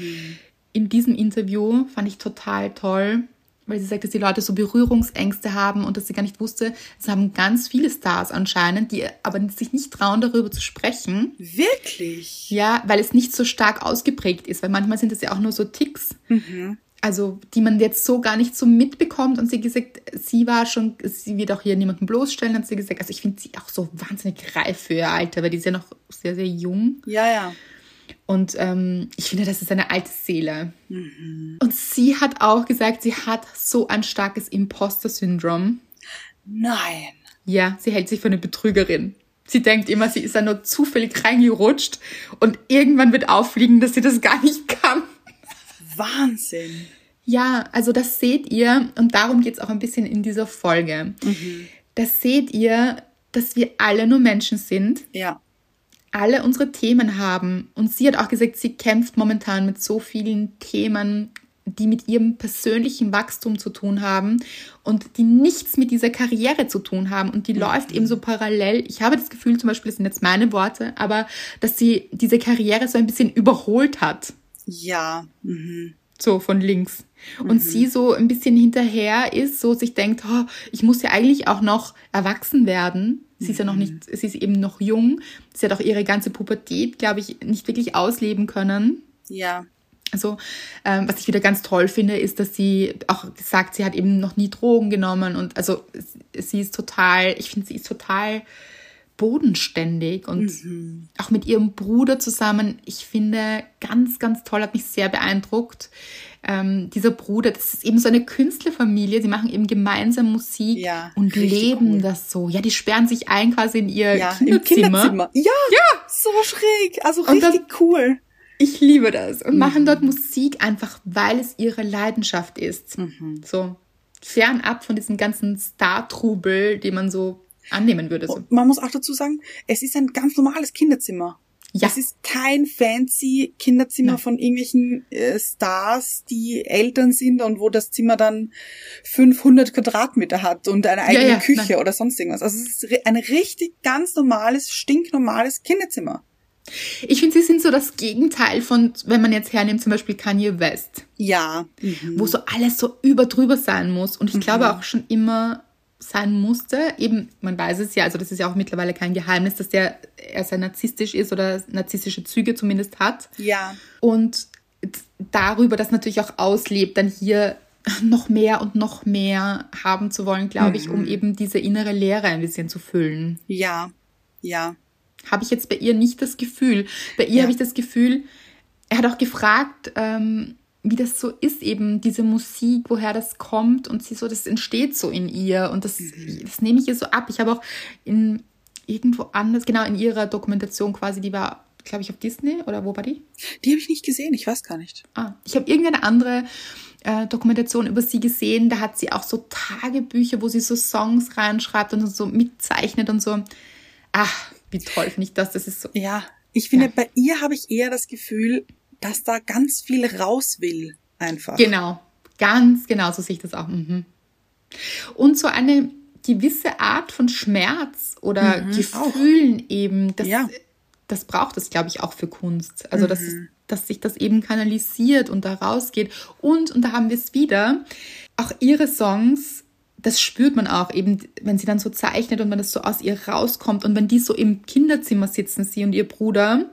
in diesem Interview, fand ich total toll. Weil sie sagt, dass die Leute so Berührungsängste haben und dass sie gar nicht wusste, es haben ganz viele Stars anscheinend, die aber sich nicht trauen, darüber zu sprechen. Wirklich? Ja, weil es nicht so stark ausgeprägt ist, weil manchmal sind es ja auch nur so Ticks. also die man jetzt so gar nicht so mitbekommt. Und sie gesagt, sie war schon, sie wird auch hier niemanden bloßstellen, hat sie gesagt. Also ich finde sie auch so wahnsinnig reif für ihr Alter, weil die ist ja noch sehr, sehr jung. Ja, ja. Und ähm, ich finde, das ist eine alte Seele. Mhm. Und sie hat auch gesagt, sie hat so ein starkes Imposter-Syndrom. Nein. Ja, sie hält sich für eine Betrügerin. Sie denkt immer, sie ist da nur zufällig reingerutscht und irgendwann wird auffliegen, dass sie das gar nicht kann. Wahnsinn. Ja, also das seht ihr und darum geht es auch ein bisschen in dieser Folge. Mhm. Das seht ihr, dass wir alle nur Menschen sind. Ja. Alle unsere Themen haben. Und sie hat auch gesagt, sie kämpft momentan mit so vielen Themen, die mit ihrem persönlichen Wachstum zu tun haben und die nichts mit dieser Karriere zu tun haben und die mhm. läuft eben so parallel. Ich habe das Gefühl, zum Beispiel, das sind jetzt meine Worte, aber dass sie diese Karriere so ein bisschen überholt hat. Ja. Mhm. So von links. Und mhm. sie so ein bisschen hinterher ist, so sich denkt, oh, ich muss ja eigentlich auch noch erwachsen werden. Sie ist ja noch mhm. nicht, sie ist eben noch jung. Sie hat auch ihre ganze Pubertät, glaube ich, nicht wirklich ausleben können. Ja. Also, ähm, was ich wieder ganz toll finde, ist, dass sie auch sagt, sie hat eben noch nie Drogen genommen und also sie ist total, ich finde, sie ist total bodenständig und mhm. auch mit ihrem Bruder zusammen. Ich finde ganz, ganz toll, hat mich sehr beeindruckt. Ähm, dieser Bruder, das ist eben so eine Künstlerfamilie, sie machen eben gemeinsam Musik ja, und leben cool. das so. Ja, die sperren sich ein quasi in ihr ja, Kinderzimmer. Kinderzimmer. Ja, ja, so schräg, also richtig dann, cool. Ich liebe das und mhm. machen dort Musik einfach, weil es ihre Leidenschaft ist. Mhm. So fernab von diesem ganzen Star-Trubel, den man so annehmen würde. So. Man muss auch dazu sagen, es ist ein ganz normales Kinderzimmer. Ja. Es ist kein fancy Kinderzimmer Nein. von irgendwelchen äh, Stars, die Eltern sind und wo das Zimmer dann 500 Quadratmeter hat und eine eigene ja, ja. Küche Nein. oder sonst irgendwas. Also es ist ein richtig ganz normales, stinknormales Kinderzimmer. Ich finde, sie sind so das Gegenteil von, wenn man jetzt hernimmt, zum Beispiel Kanye West. Ja. Mhm. Wo so alles so überdrüber sein muss. Und ich mhm. glaube auch schon immer sein musste. Eben, man weiß es ja, also das ist ja auch mittlerweile kein Geheimnis, dass der er sehr narzisstisch ist oder narzisstische Züge zumindest hat. Ja. Und darüber das natürlich auch auslebt, dann hier noch mehr und noch mehr haben zu wollen, glaube mhm. ich, um mhm. eben diese innere Leere ein bisschen zu füllen. Ja, ja. Habe ich jetzt bei ihr nicht das Gefühl. Bei ihr ja. habe ich das Gefühl, er hat auch gefragt, ähm, wie das so ist, eben diese Musik, woher das kommt und sie so, das entsteht so in ihr und das, mhm. das nehme ich ihr so ab. Ich habe auch in irgendwo anders, genau in ihrer Dokumentation quasi, die war, glaube ich, auf Disney oder wo war die? Die habe ich nicht gesehen, ich weiß gar nicht. Ah, ich habe irgendeine andere äh, Dokumentation über sie gesehen, da hat sie auch so Tagebücher, wo sie so Songs reinschreibt und so mitzeichnet und so. Ach, wie toll finde ich das, das ist so. Ja, ich finde, ja. bei ihr habe ich eher das Gefühl, dass da ganz viel raus will, einfach. Genau, ganz genau, so sehe ich das auch. Mhm. Und so eine gewisse Art von Schmerz oder mhm, Gefühlen auch. eben, das, ja. das braucht es, glaube ich, auch für Kunst. Also, mhm. dass, dass sich das eben kanalisiert und da rausgeht. Und, und da haben wir es wieder, auch ihre Songs das spürt man auch eben, wenn sie dann so zeichnet und wenn das so aus ihr rauskommt und wenn die so im Kinderzimmer sitzen, sie und ihr Bruder,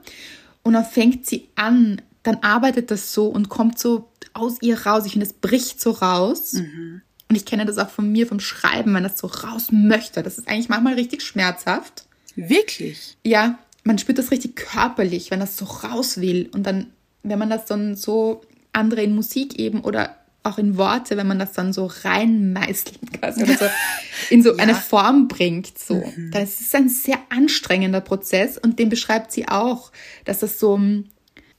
und dann fängt sie an, dann arbeitet das so und kommt so aus ihr raus. Ich finde, es bricht so raus. Mhm. Und ich kenne das auch von mir, vom Schreiben, wenn das so raus möchte. Das ist eigentlich manchmal richtig schmerzhaft. Wirklich? Ja, man spürt das richtig körperlich, wenn das so raus will. Und dann, wenn man das dann so andere in Musik eben oder auch in Worte, wenn man das dann so reinmeißelt quasi oder so in so ja. eine Form bringt, so. Mhm. Das ist ein sehr anstrengender Prozess und den beschreibt sie auch, dass das so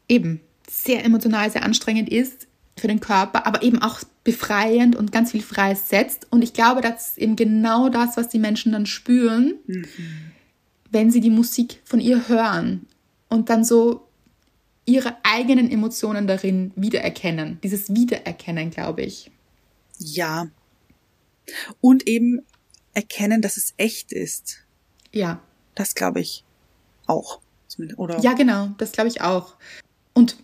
eben sehr emotional, sehr anstrengend ist für den Körper, aber eben auch befreiend und ganz viel Freies setzt. Und ich glaube, das ist eben genau das, was die Menschen dann spüren, mhm. wenn sie die Musik von ihr hören und dann so ihre eigenen Emotionen darin wiedererkennen. Dieses Wiedererkennen, glaube ich. Ja. Und eben erkennen, dass es echt ist. Ja. Das glaube ich auch. Oder? Ja, genau. Das glaube ich auch. Und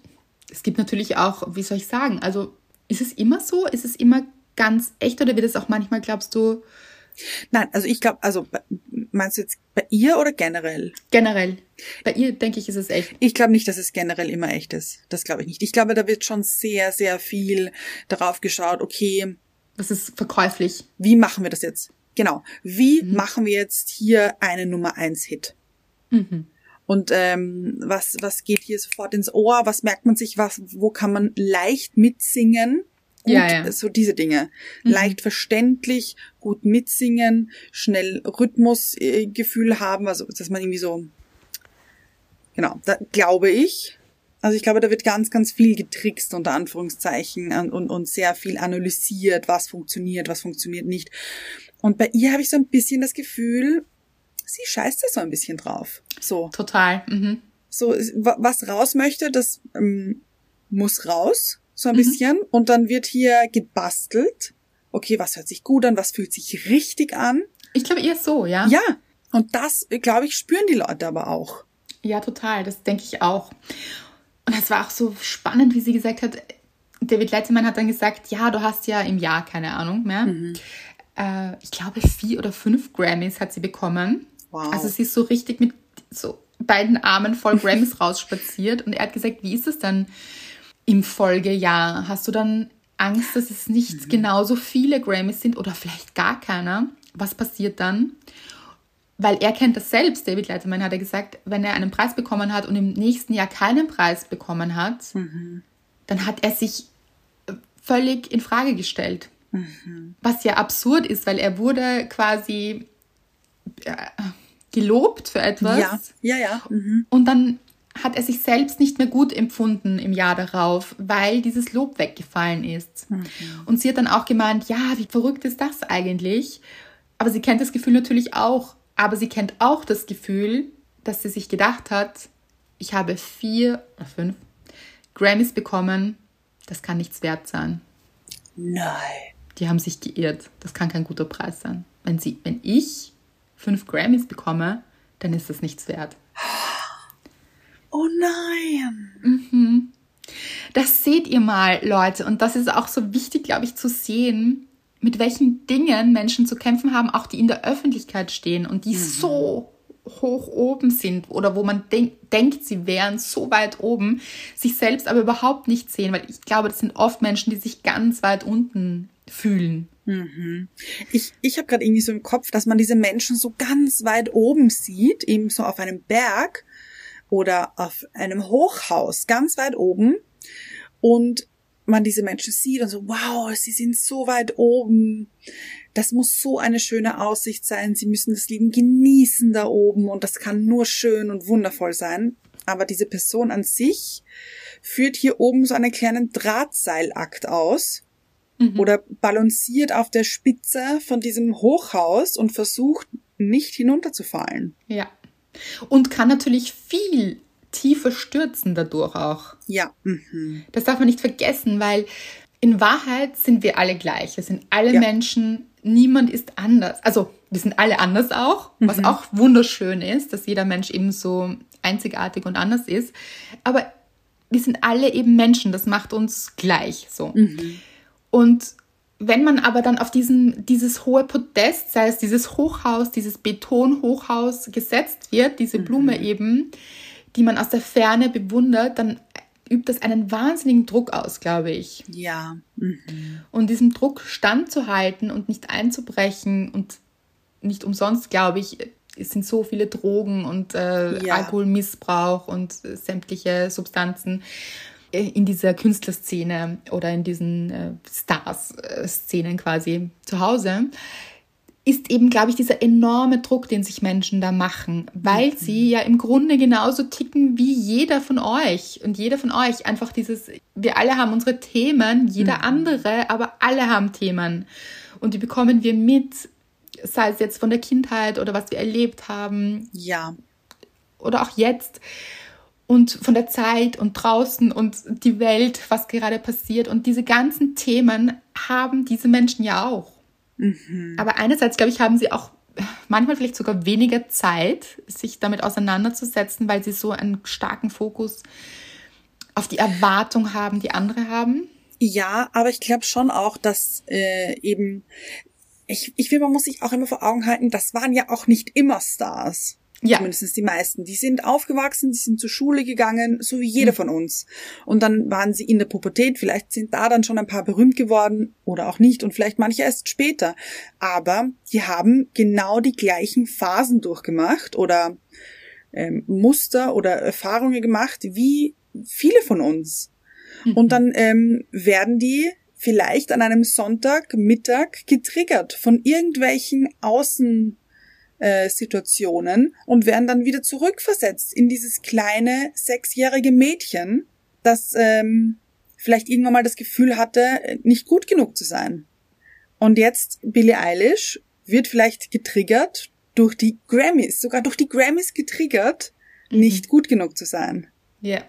es gibt natürlich auch, wie soll ich sagen, also ist es immer so? Ist es immer ganz echt oder wird es auch manchmal, glaubst du, Nein, also ich glaube, also meinst du jetzt bei ihr oder generell? Generell. Bei ihr, denke ich, ist es echt. Ich glaube nicht, dass es generell immer echt ist. Das glaube ich nicht. Ich glaube, da wird schon sehr, sehr viel darauf geschaut, okay. Das ist verkäuflich. Wie machen wir das jetzt? Genau. Wie mhm. machen wir jetzt hier einen Nummer eins Hit? Mhm. Und ähm, was, was geht hier sofort ins Ohr? Was merkt man sich? Was, wo kann man leicht mitsingen? Gut, ja, ja. so diese Dinge. Mhm. Leicht verständlich, gut mitsingen, schnell Rhythmusgefühl haben, also dass man irgendwie so, genau, da glaube ich. Also ich glaube, da wird ganz, ganz viel getrickst unter Anführungszeichen und, und, und sehr viel analysiert, was funktioniert, was funktioniert nicht. Und bei ihr habe ich so ein bisschen das Gefühl, sie scheißt da so ein bisschen drauf. So. Total. Mhm. So, was raus möchte, das ähm, muss raus so ein mhm. bisschen. Und dann wird hier gebastelt. Okay, was hört sich gut an, was fühlt sich richtig an? Ich glaube eher so, ja. Ja. Und das, glaube ich, spüren die Leute aber auch. Ja, total. Das denke ich auch. Und das war auch so spannend, wie sie gesagt hat. David Letterman hat dann gesagt, ja, du hast ja im Jahr keine Ahnung mehr. Mhm. Äh, ich glaube, vier oder fünf Grammys hat sie bekommen. Wow. Also sie ist so richtig mit so beiden Armen voll Grammys rausspaziert. Und er hat gesagt, wie ist es dann? im Folgejahr? Hast du dann Angst, dass es nicht mhm. genauso viele Grammys sind oder vielleicht gar keiner? Was passiert dann? Weil er kennt das selbst, David Letterman hat er gesagt, wenn er einen Preis bekommen hat und im nächsten Jahr keinen Preis bekommen hat, mhm. dann hat er sich völlig in Frage gestellt. Mhm. Was ja absurd ist, weil er wurde quasi äh, gelobt für etwas. Ja, ja, ja. Mhm. Und dann hat er sich selbst nicht mehr gut empfunden im Jahr darauf, weil dieses Lob weggefallen ist. Mhm. Und sie hat dann auch gemeint, ja, wie verrückt ist das eigentlich? Aber sie kennt das Gefühl natürlich auch. Aber sie kennt auch das Gefühl, dass sie sich gedacht hat, ich habe vier oder fünf Grammys bekommen, das kann nichts wert sein. Nein. Die haben sich geirrt. Das kann kein guter Preis sein. Wenn, sie, wenn ich fünf Grammys bekomme, dann ist das nichts wert. Oh nein. Mhm. Das seht ihr mal, Leute. Und das ist auch so wichtig, glaube ich, zu sehen, mit welchen Dingen Menschen zu kämpfen haben, auch die in der Öffentlichkeit stehen und die mhm. so hoch oben sind oder wo man denk denkt, sie wären so weit oben, sich selbst aber überhaupt nicht sehen, weil ich glaube, das sind oft Menschen, die sich ganz weit unten fühlen. Mhm. Ich, ich habe gerade irgendwie so im Kopf, dass man diese Menschen so ganz weit oben sieht, eben so auf einem Berg oder auf einem Hochhaus ganz weit oben und man diese Menschen sieht und so, wow, sie sind so weit oben. Das muss so eine schöne Aussicht sein. Sie müssen das Leben genießen da oben und das kann nur schön und wundervoll sein. Aber diese Person an sich führt hier oben so einen kleinen Drahtseilakt aus mhm. oder balanciert auf der Spitze von diesem Hochhaus und versucht nicht hinunterzufallen. Ja. Und kann natürlich viel tiefer stürzen dadurch auch. Ja. Mhm. Das darf man nicht vergessen, weil in Wahrheit sind wir alle gleich. Wir sind alle ja. Menschen. Niemand ist anders. Also wir sind alle anders auch, mhm. was auch wunderschön ist, dass jeder Mensch eben so einzigartig und anders ist. Aber wir sind alle eben Menschen. Das macht uns gleich so. Mhm. Und wenn man aber dann auf diesen, dieses hohe Podest, sei es dieses Hochhaus, dieses Betonhochhaus gesetzt wird, diese mhm. Blume eben, die man aus der Ferne bewundert, dann übt das einen wahnsinnigen Druck aus, glaube ich. Ja. Mhm. Und diesem Druck standzuhalten und nicht einzubrechen und nicht umsonst, glaube ich, es sind so viele Drogen und äh, ja. Alkoholmissbrauch und äh, sämtliche Substanzen in dieser Künstlerszene oder in diesen äh, Stars-Szenen quasi zu Hause, ist eben, glaube ich, dieser enorme Druck, den sich Menschen da machen, weil mhm. sie ja im Grunde genauso ticken wie jeder von euch und jeder von euch. Einfach dieses, wir alle haben unsere Themen, jeder mhm. andere, aber alle haben Themen. Und die bekommen wir mit, sei es jetzt von der Kindheit oder was wir erlebt haben. Ja. Oder auch jetzt und von der Zeit und draußen und die Welt, was gerade passiert. Und diese ganzen Themen haben diese Menschen ja auch. Mhm. Aber einerseits, glaube ich, haben sie auch manchmal vielleicht sogar weniger Zeit, sich damit auseinanderzusetzen, weil sie so einen starken Fokus auf die Erwartung haben, die andere haben. Ja, aber ich glaube schon auch, dass äh, eben ich, ich finde, man muss sich auch immer vor Augen halten, das waren ja auch nicht immer Stars. Ja. Zumindest die meisten. Die sind aufgewachsen, die sind zur Schule gegangen, so wie jeder von uns. Und dann waren sie in der Pubertät. Vielleicht sind da dann schon ein paar berühmt geworden oder auch nicht und vielleicht manche erst später. Aber die haben genau die gleichen Phasen durchgemacht oder ähm, Muster oder Erfahrungen gemacht wie viele von uns. Und dann ähm, werden die vielleicht an einem Sonntagmittag getriggert von irgendwelchen Außen äh, Situationen und werden dann wieder zurückversetzt in dieses kleine sechsjährige Mädchen, das ähm, vielleicht irgendwann mal das Gefühl hatte, nicht gut genug zu sein. Und jetzt Billie Eilish wird vielleicht getriggert durch die Grammys, sogar durch die Grammys getriggert, nicht gut genug zu sein. Ja.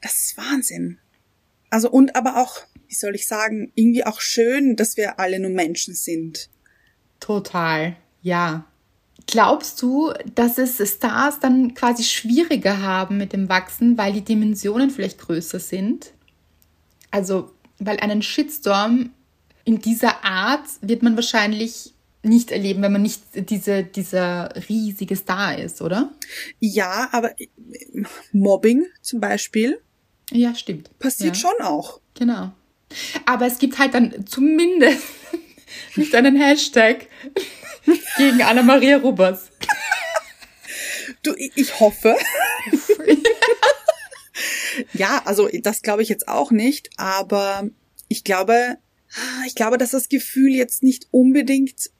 Das ist Wahnsinn. Also und aber auch, wie soll ich sagen, irgendwie auch schön, dass wir alle nur Menschen sind. Total. Ja. Glaubst du, dass es Stars dann quasi schwieriger haben mit dem Wachsen, weil die Dimensionen vielleicht größer sind? Also, weil einen Shitstorm in dieser Art wird man wahrscheinlich nicht erleben, wenn man nicht diese, dieser riesige Star ist, oder? Ja, aber äh, Mobbing zum Beispiel Ja, stimmt. passiert ja. schon auch. Genau. Aber es gibt halt dann zumindest nicht einen Hashtag gegen Anna-Maria Rubers. Du, ich ich hoffe. ja, also das glaube ich jetzt auch nicht, aber ich glaube, ich glaube, dass das Gefühl jetzt nicht unbedingt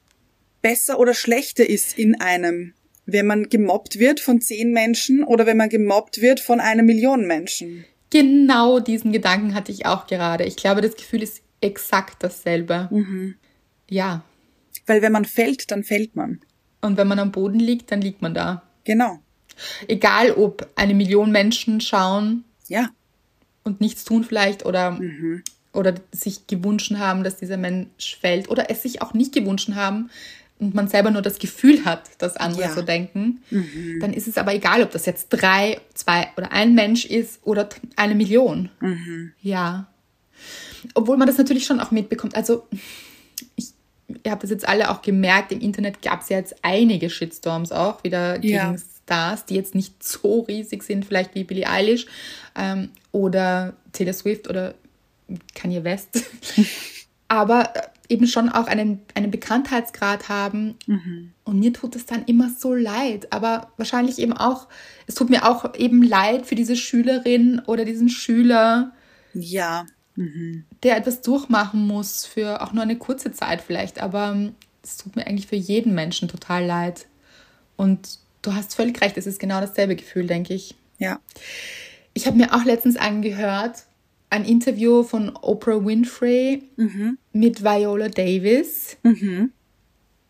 besser oder schlechter ist in einem, wenn man gemobbt wird von zehn Menschen oder wenn man gemobbt wird von einer Million Menschen. Genau diesen Gedanken hatte ich auch gerade. Ich glaube, das Gefühl ist exakt dasselbe. Ja. Weil wenn man fällt, dann fällt man. Und wenn man am Boden liegt, dann liegt man da. Genau. Egal, ob eine Million Menschen schauen Ja. und nichts tun vielleicht oder, oder sich gewünscht haben, dass dieser Mensch fällt oder es sich auch nicht gewünscht haben und man selber nur das Gefühl hat, dass andere Ja. so denken, dann ist es aber egal, ob das jetzt drei, zwei oder ein Mensch ist oder eine Million. Ja. Obwohl man das natürlich schon auch mitbekommt. Also, ich, ihr habt das jetzt alle auch gemerkt, im Internet gab es ja jetzt einige Shitstorms auch wieder gegen Ja. Stars, die jetzt nicht so riesig sind, vielleicht wie Billie Eilish ähm, oder Taylor Swift oder Kanye West. Aber äh, eben schon auch einen, einen Bekanntheitsgrad haben. Und mir tut es dann immer so leid. Aber wahrscheinlich eben auch, es tut mir auch eben leid für diese Schülerin oder diesen Schüler, Ja. Der etwas durchmachen muss für auch nur eine kurze Zeit vielleicht. Aber ähm, es tut mir eigentlich für jeden Menschen total leid. Und du hast völlig recht, es ist genau dasselbe Gefühl, denke ich. Ja. Ich habe mir auch letztens angehört, ein Interview von Oprah Winfrey mit Viola Davis.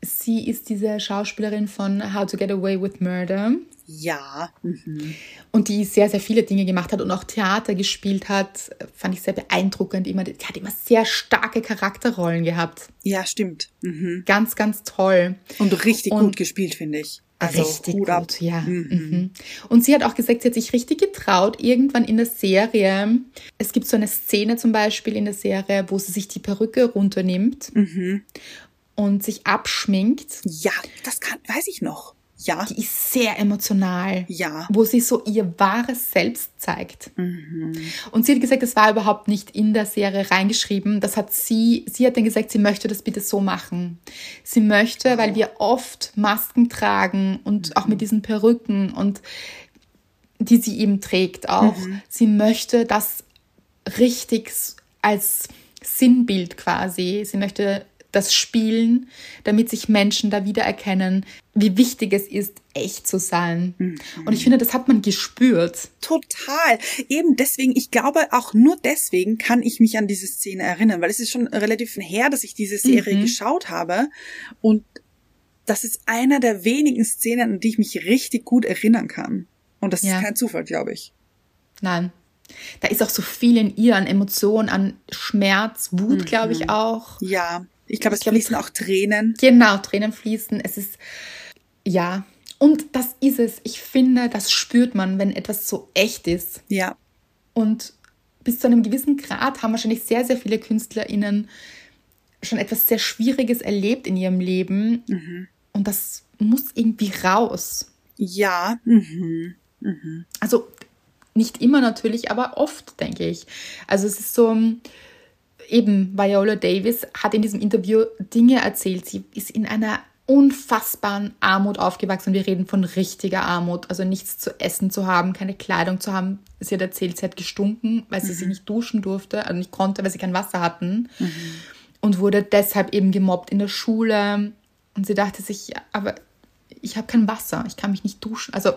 Sie ist diese Schauspielerin von How to Get Away with Murder. Ja. Mhm. Und die sehr, sehr viele Dinge gemacht hat und auch Theater gespielt hat, fand ich sehr beeindruckend. Immer, die hat immer sehr starke Charakterrollen gehabt. Ja, stimmt. Mhm. Ganz, ganz toll. Und richtig Und- gut gespielt, finde ich. Also, richtig gut, ab. ja. Mhm. Und sie hat auch gesagt, sie hat sich richtig getraut, irgendwann in der Serie. Es gibt so eine Szene zum Beispiel in der Serie, wo sie sich die Perücke runternimmt Mhm. und sich abschminkt. Ja, das kann, weiß ich noch. Ja. Die ist sehr emotional. Ja. Wo sie so ihr wahres Selbst zeigt. Mhm. Und sie hat gesagt, das war überhaupt nicht in der Serie reingeschrieben. Das hat sie, sie hat dann gesagt, sie möchte das bitte so machen. Sie möchte, weil wir oft Masken tragen und auch mit diesen Perücken und die sie eben trägt auch. Sie möchte das richtig als Sinnbild quasi. Sie möchte das spielen, damit sich Menschen da wiedererkennen, wie wichtig es ist, echt zu sein. Und ich finde, das hat man gespürt. Total. Eben deswegen, ich glaube auch nur deswegen kann ich mich an diese Szene erinnern, weil es ist schon relativ her, dass ich diese Serie geschaut habe. Und das ist einer der wenigen Szenen, an die ich mich richtig gut erinnern kann. Und das Ja. ist kein Zufall, glaube ich. Nein. Da ist auch so viel in ihr an Emotionen, an Schmerz, Wut, glaube ich auch. Ja. Ich glaube, es glaub, fließen auch Tränen. Genau, Tränen fließen. Es ist, ja. Und das ist es. Ich finde, das spürt man, wenn etwas so echt ist. Ja. Und bis zu einem gewissen Grad haben wahrscheinlich sehr, sehr viele KünstlerInnen schon etwas sehr Schwieriges erlebt in ihrem Leben Mhm. und das muss irgendwie raus. Ja. Mhm. Also nicht immer natürlich, aber oft, denke ich. Also es ist so, eben Viola Davis hat in diesem Interview Dinge erzählt. Sie ist in einer unfassbaren Armut aufgewachsen. Und wir reden von richtiger Armut. Also nichts zu essen zu haben, keine Kleidung zu haben. Sie hat erzählt, sie hat gestunken, weil sie sich nicht duschen durfte, also nicht konnte, weil sie kein Wasser hatten. Und wurde deshalb eben gemobbt in der Schule. Und sie dachte sich, ja, aber ich habe kein Wasser, ich kann mich nicht duschen. Also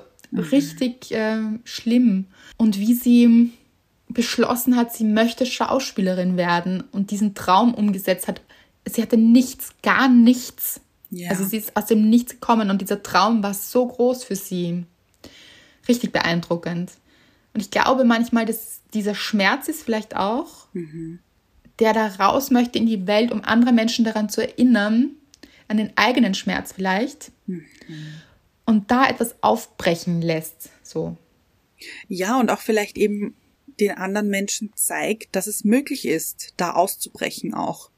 richtig äh, schlimm. Und wie sie beschlossen hat, sie möchte Schauspielerin werden und diesen Traum umgesetzt hat. Sie hatte nichts, gar nichts. Ja. Also sie ist aus dem Nichts gekommen und dieser Traum war so groß für sie. Richtig beeindruckend. Und ich glaube manchmal, dass dieser Schmerz ist vielleicht auch, der da raus möchte in die Welt, um andere Menschen daran zu erinnern, an den eigenen Schmerz vielleicht. Und da etwas aufbrechen lässt. So. Ja, und auch vielleicht eben den anderen Menschen zeigt, dass es möglich ist, da auszubrechen auch.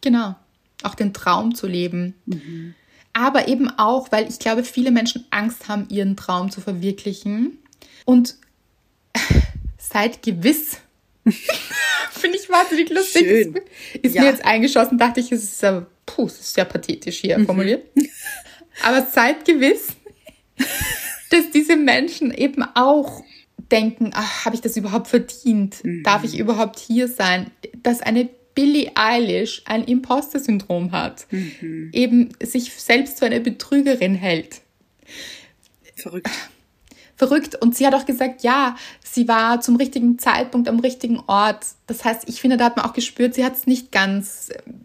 Genau. Auch den Traum zu leben. Aber eben auch, weil ich glaube, viele Menschen Angst haben, ihren Traum zu verwirklichen. Und seid gewiss. Finde ich wahnsinnig lustig. Schön. Ist Ja. mir jetzt eingeschossen, dachte ich, es ist, ja, puh, es ist sehr pathetisch hier formuliert. Aber seid gewiss, dass diese Menschen eben auch denken, habe ich das überhaupt verdient? Darf ich überhaupt hier sein? Dass eine Billie Eilish ein Imposter-Syndrom hat, eben sich selbst für eine Betrügerin hält. Verrückt. Verrückt. Und sie hat auch gesagt, ja, sie war zum richtigen Zeitpunkt am richtigen Ort. Das heißt, ich finde, da hat man auch gespürt, sie hat es nicht ganz ähm,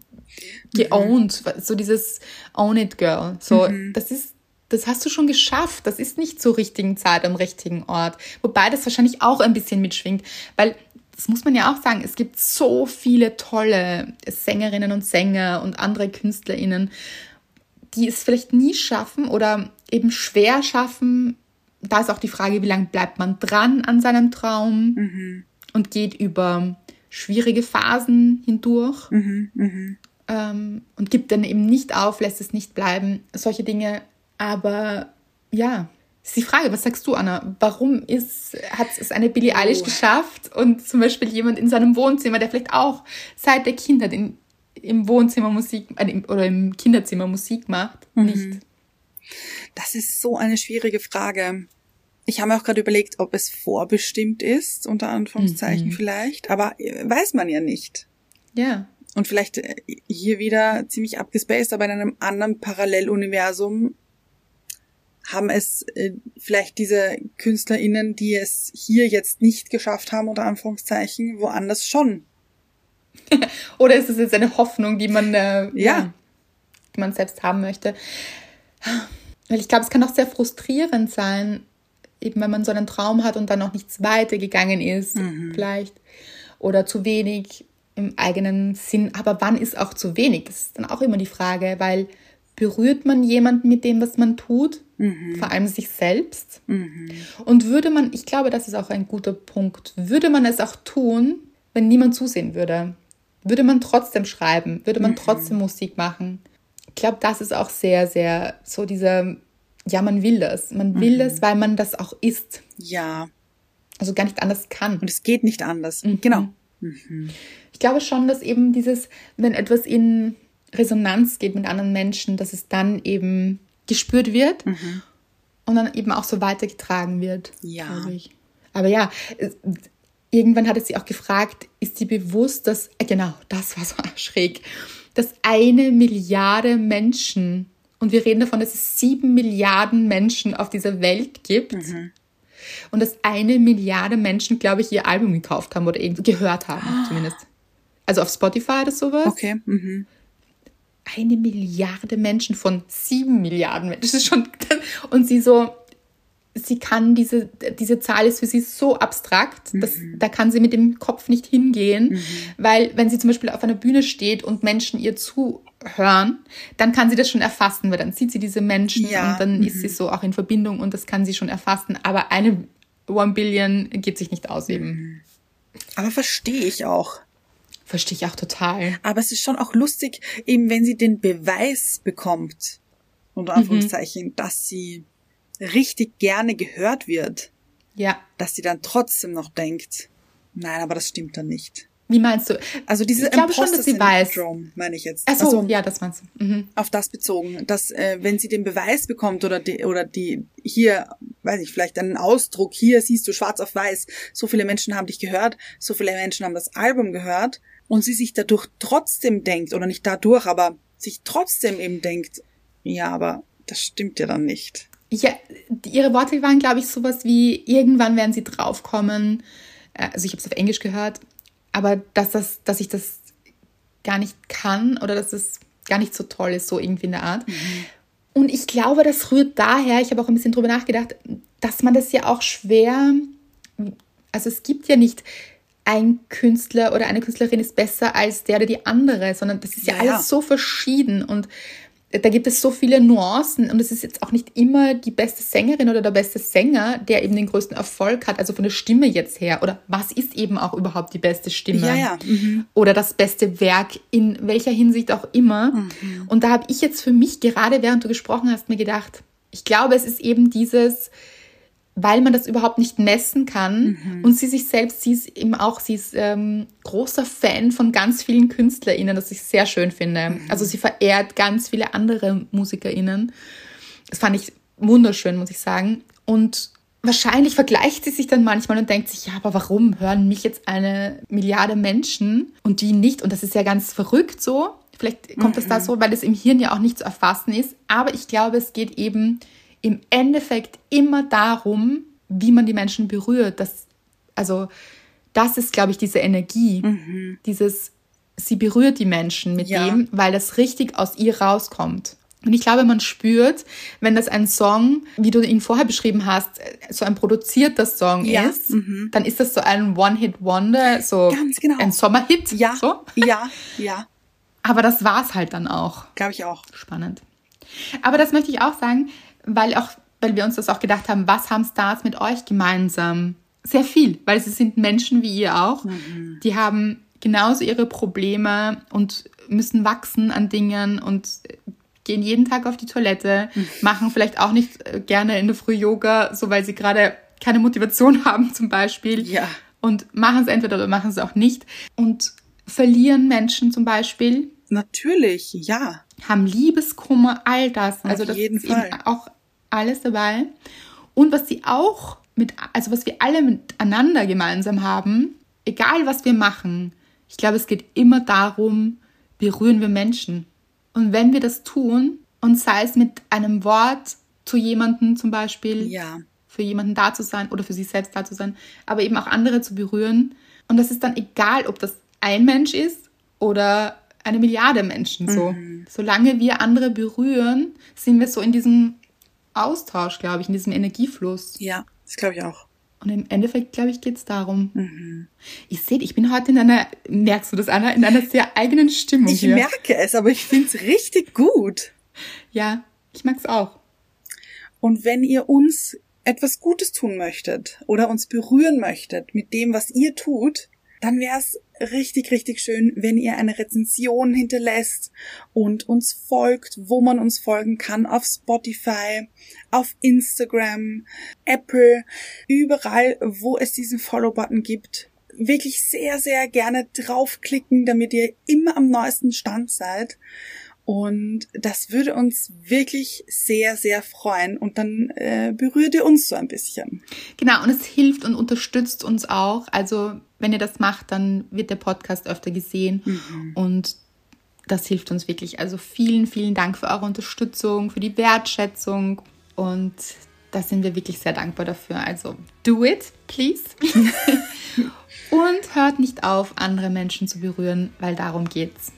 geowned. So dieses Own it, Girl. So, das ist, das hast du schon geschafft. Das ist nicht zur richtigen Zeit am richtigen Ort. Wobei das wahrscheinlich auch ein bisschen mitschwingt, weil das muss man ja auch sagen, es gibt so viele tolle Sängerinnen und Sänger und andere KünstlerInnen, die es vielleicht nie schaffen oder eben schwer schaffen. Da ist auch die Frage, wie lange bleibt man dran an seinem Traum und geht über schwierige Phasen hindurch ähm, und gibt dann eben nicht auf, lässt es nicht bleiben, solche Dinge. Aber ja, ist die Frage, was sagst du, Anna? Warum ist, hat es eine Billie Eilish Oh. geschafft und zum Beispiel jemand in seinem Wohnzimmer, der vielleicht auch seit der Kindheit in, im Wohnzimmer Musik äh, oder im Kinderzimmer Musik macht, nicht? Das ist so eine schwierige Frage. Ich habe mir auch gerade überlegt, ob es vorbestimmt ist, unter Anführungszeichen vielleicht, aber äh, weiß man ja nicht. Ja. Und vielleicht äh, hier wieder ziemlich abgespaced, aber in einem anderen Paralleluniversum haben es äh, vielleicht diese KünstlerInnen, die es hier jetzt nicht geschafft haben, unter Anführungszeichen, woanders schon. Oder ist es jetzt eine Hoffnung, die man, äh, ja. Ja. die man selbst haben möchte? Weil ich glaube, es kann auch sehr frustrierend sein, eben wenn man so einen Traum hat und dann noch nichts weitergegangen ist, vielleicht. Oder zu wenig im eigenen Sinn. Aber wann ist auch zu wenig? Das ist dann auch immer die Frage, weil berührt man jemanden mit dem, was man tut? Vor allem sich selbst. Und würde man, ich glaube, das ist auch ein guter Punkt, würde man es auch tun, wenn niemand zusehen würde? Würde man trotzdem schreiben? Würde man trotzdem Musik machen? Ich glaube, das ist auch sehr, sehr so dieser, ja, man will das. Man will das, weil man das auch ist. Ja. Also gar nicht anders kann. Und es geht nicht anders. Genau. Ich glaube schon, dass eben dieses, wenn etwas in Resonanz geht mit anderen Menschen, dass es dann eben gespürt wird und dann eben auch so weitergetragen wird. Ja. Aber ja, es- irgendwann hat es sie auch gefragt, ist sie bewusst, dass, äh, genau, das war so schräg, dass eine Milliarde Menschen, und wir reden davon, dass es sieben Milliarden Menschen auf dieser Welt gibt, und dass eine Milliarde Menschen, glaube ich, ihr Album gekauft haben oder irgendwie gehört haben, zumindest. Also auf Spotify oder sowas. Okay. Mhm. Eine Milliarde Menschen von sieben Milliarden Menschen. Das ist schon. Und sie so, sie kann diese, diese Zahl ist für sie so abstrakt, dass, da kann sie mit dem Kopf nicht hingehen, weil wenn sie zum Beispiel auf einer Bühne steht und Menschen ihr zuhören, dann kann sie das schon erfassen, weil dann sieht sie diese Menschen Ja, und dann ist sie so auch in Verbindung und das kann sie schon erfassen. Aber eine One Billion geht sich nicht aus eben. Aber verstehe ich auch. Verstehe ich auch total. Aber es ist schon auch lustig, eben wenn sie den Beweis bekommt, unter Anführungszeichen, mhm. dass sie richtig gerne gehört wird. Ja. Dass sie dann trotzdem noch denkt, nein, aber das stimmt dann nicht. Wie meinst du? Also diese ich glaube schon, dass sie weiß. meine ich jetzt. Ach so, also, ja, das meinst du. Mhm. Auf das bezogen, dass äh, wenn sie den Beweis bekommt oder die oder die hier, weiß ich, vielleicht einen Ausdruck hier siehst du schwarz auf weiß, so viele Menschen haben dich gehört, so viele Menschen haben das Album gehört und sie sich dadurch trotzdem denkt oder nicht dadurch, aber sich trotzdem eben denkt, ja, aber das stimmt ja dann nicht. Ja, ihre Worte waren, glaube ich, sowas wie irgendwann werden sie draufkommen. Äh, also ich habe es auf Englisch gehört aber dass, das, dass ich das gar nicht kann oder dass es gar nicht so toll ist, so irgendwie in der Art. Mhm. Und ich glaube, das rührt daher, ich habe auch ein bisschen drüber nachgedacht, dass man das ja auch schwer, also es gibt ja nicht ein Künstler oder eine Künstlerin ist besser als der oder die andere, sondern das ist ja, ja alles ja. so verschieden und da gibt es so viele Nuancen und es ist jetzt auch nicht immer die beste Sängerin oder der beste Sänger, der eben den größten Erfolg hat, also von der Stimme jetzt her. Oder was ist eben auch überhaupt die beste Stimme? Ja, ja. Mhm. Oder das beste Werk in welcher Hinsicht auch immer. Mhm. Und da habe ich jetzt für mich gerade, während du gesprochen hast, mir gedacht, ich glaube, es ist eben dieses, weil man das überhaupt nicht messen kann. Mhm. Und sie sich selbst, sie ist eben auch, sie ist ähm, großer Fan von ganz vielen KünstlerInnen, das ich sehr schön finde. Mhm. Also sie verehrt ganz viele andere MusikerInnen. Das fand ich wunderschön, muss ich sagen. Und wahrscheinlich vergleicht sie sich dann manchmal und denkt sich, ja, aber warum hören mich jetzt eine Milliarde Menschen und die nicht? Und das ist ja ganz verrückt so. Vielleicht kommt mhm. da so, weil es im Hirn ja auch nicht zu erfassen ist. Aber ich glaube, es geht eben im Endeffekt immer darum, wie man die Menschen berührt. Das, also, das ist, glaube ich, diese Energie, mhm. dieses, sie berührt die Menschen mit ja. dem, weil das richtig aus ihr rauskommt. Und ich glaube, man spürt, wenn das ein Song, wie du ihn vorher beschrieben hast, so ein produzierter Song ja. ist, mhm. dann ist das so ein One-Hit-Wonder, so genau. ein Sommerhit. Ja, so. ja, ja. Aber das war's halt dann auch. Glaube ich auch. Spannend. Aber das möchte ich auch sagen, weil auch, weil wir uns das auch gedacht haben, was haben Stars mit euch gemeinsam? Sehr viel, weil sie sind Menschen wie ihr auch. Mhm. Die haben genauso ihre Probleme und müssen wachsen an Dingen und gehen jeden Tag auf die Toilette, mhm. machen vielleicht auch nicht äh, gerne in der Früh Yoga, so weil sie gerade keine Motivation haben zum Beispiel. Ja. Und machen es entweder oder machen es auch nicht. Und verlieren Menschen zum Beispiel. Natürlich, ja. Haben Liebeskummer, all das. Auf also das jeden ist Fall. eben auch alles dabei. Und was sie auch mit, also was wir alle miteinander gemeinsam haben, egal was wir machen, ich glaube, es geht immer darum, berühren wir Menschen. Und wenn wir das tun, und sei es mit einem Wort zu jemandem zum Beispiel, ja. für jemanden da zu sein oder für sich selbst da zu sein, aber eben auch andere zu berühren. Und das ist dann egal, ob das ein Mensch ist oder eine Milliarde Menschen so. Mhm. Solange wir andere berühren, sind wir so in diesem Austausch, glaube ich, in diesem Energiefluss. Ja, das glaube ich auch. Und im Endeffekt, glaube ich, geht es darum. Mhm. Ich sehe, ich bin heute in einer, merkst du das, Anna, in einer sehr eigenen Stimmung. Ich hier. merke es, aber ich finde es richtig gut. Ja, ich mag es auch. Und wenn ihr uns etwas Gutes tun möchtet oder uns berühren möchtet mit dem, was ihr tut, dann wäre es richtig, richtig schön, wenn ihr eine Rezension hinterlässt und uns folgt, wo man uns folgen kann, auf Spotify, auf Instagram, Apple, überall, wo es diesen Follow-Button gibt. Wirklich sehr, sehr gerne draufklicken, damit ihr immer am neuesten Stand seid. Und das würde uns wirklich sehr, sehr freuen. Und dann äh, berührt ihr uns so ein bisschen. Genau, und es hilft und unterstützt uns auch. Also wenn ihr das macht, dann wird der Podcast öfter gesehen. Mhm. Und das hilft uns wirklich. Also vielen, vielen Dank für eure Unterstützung, für die Wertschätzung. Und da sind wir wirklich sehr dankbar dafür. Also do it, please. und hört nicht auf, andere Menschen zu berühren, weil darum geht's.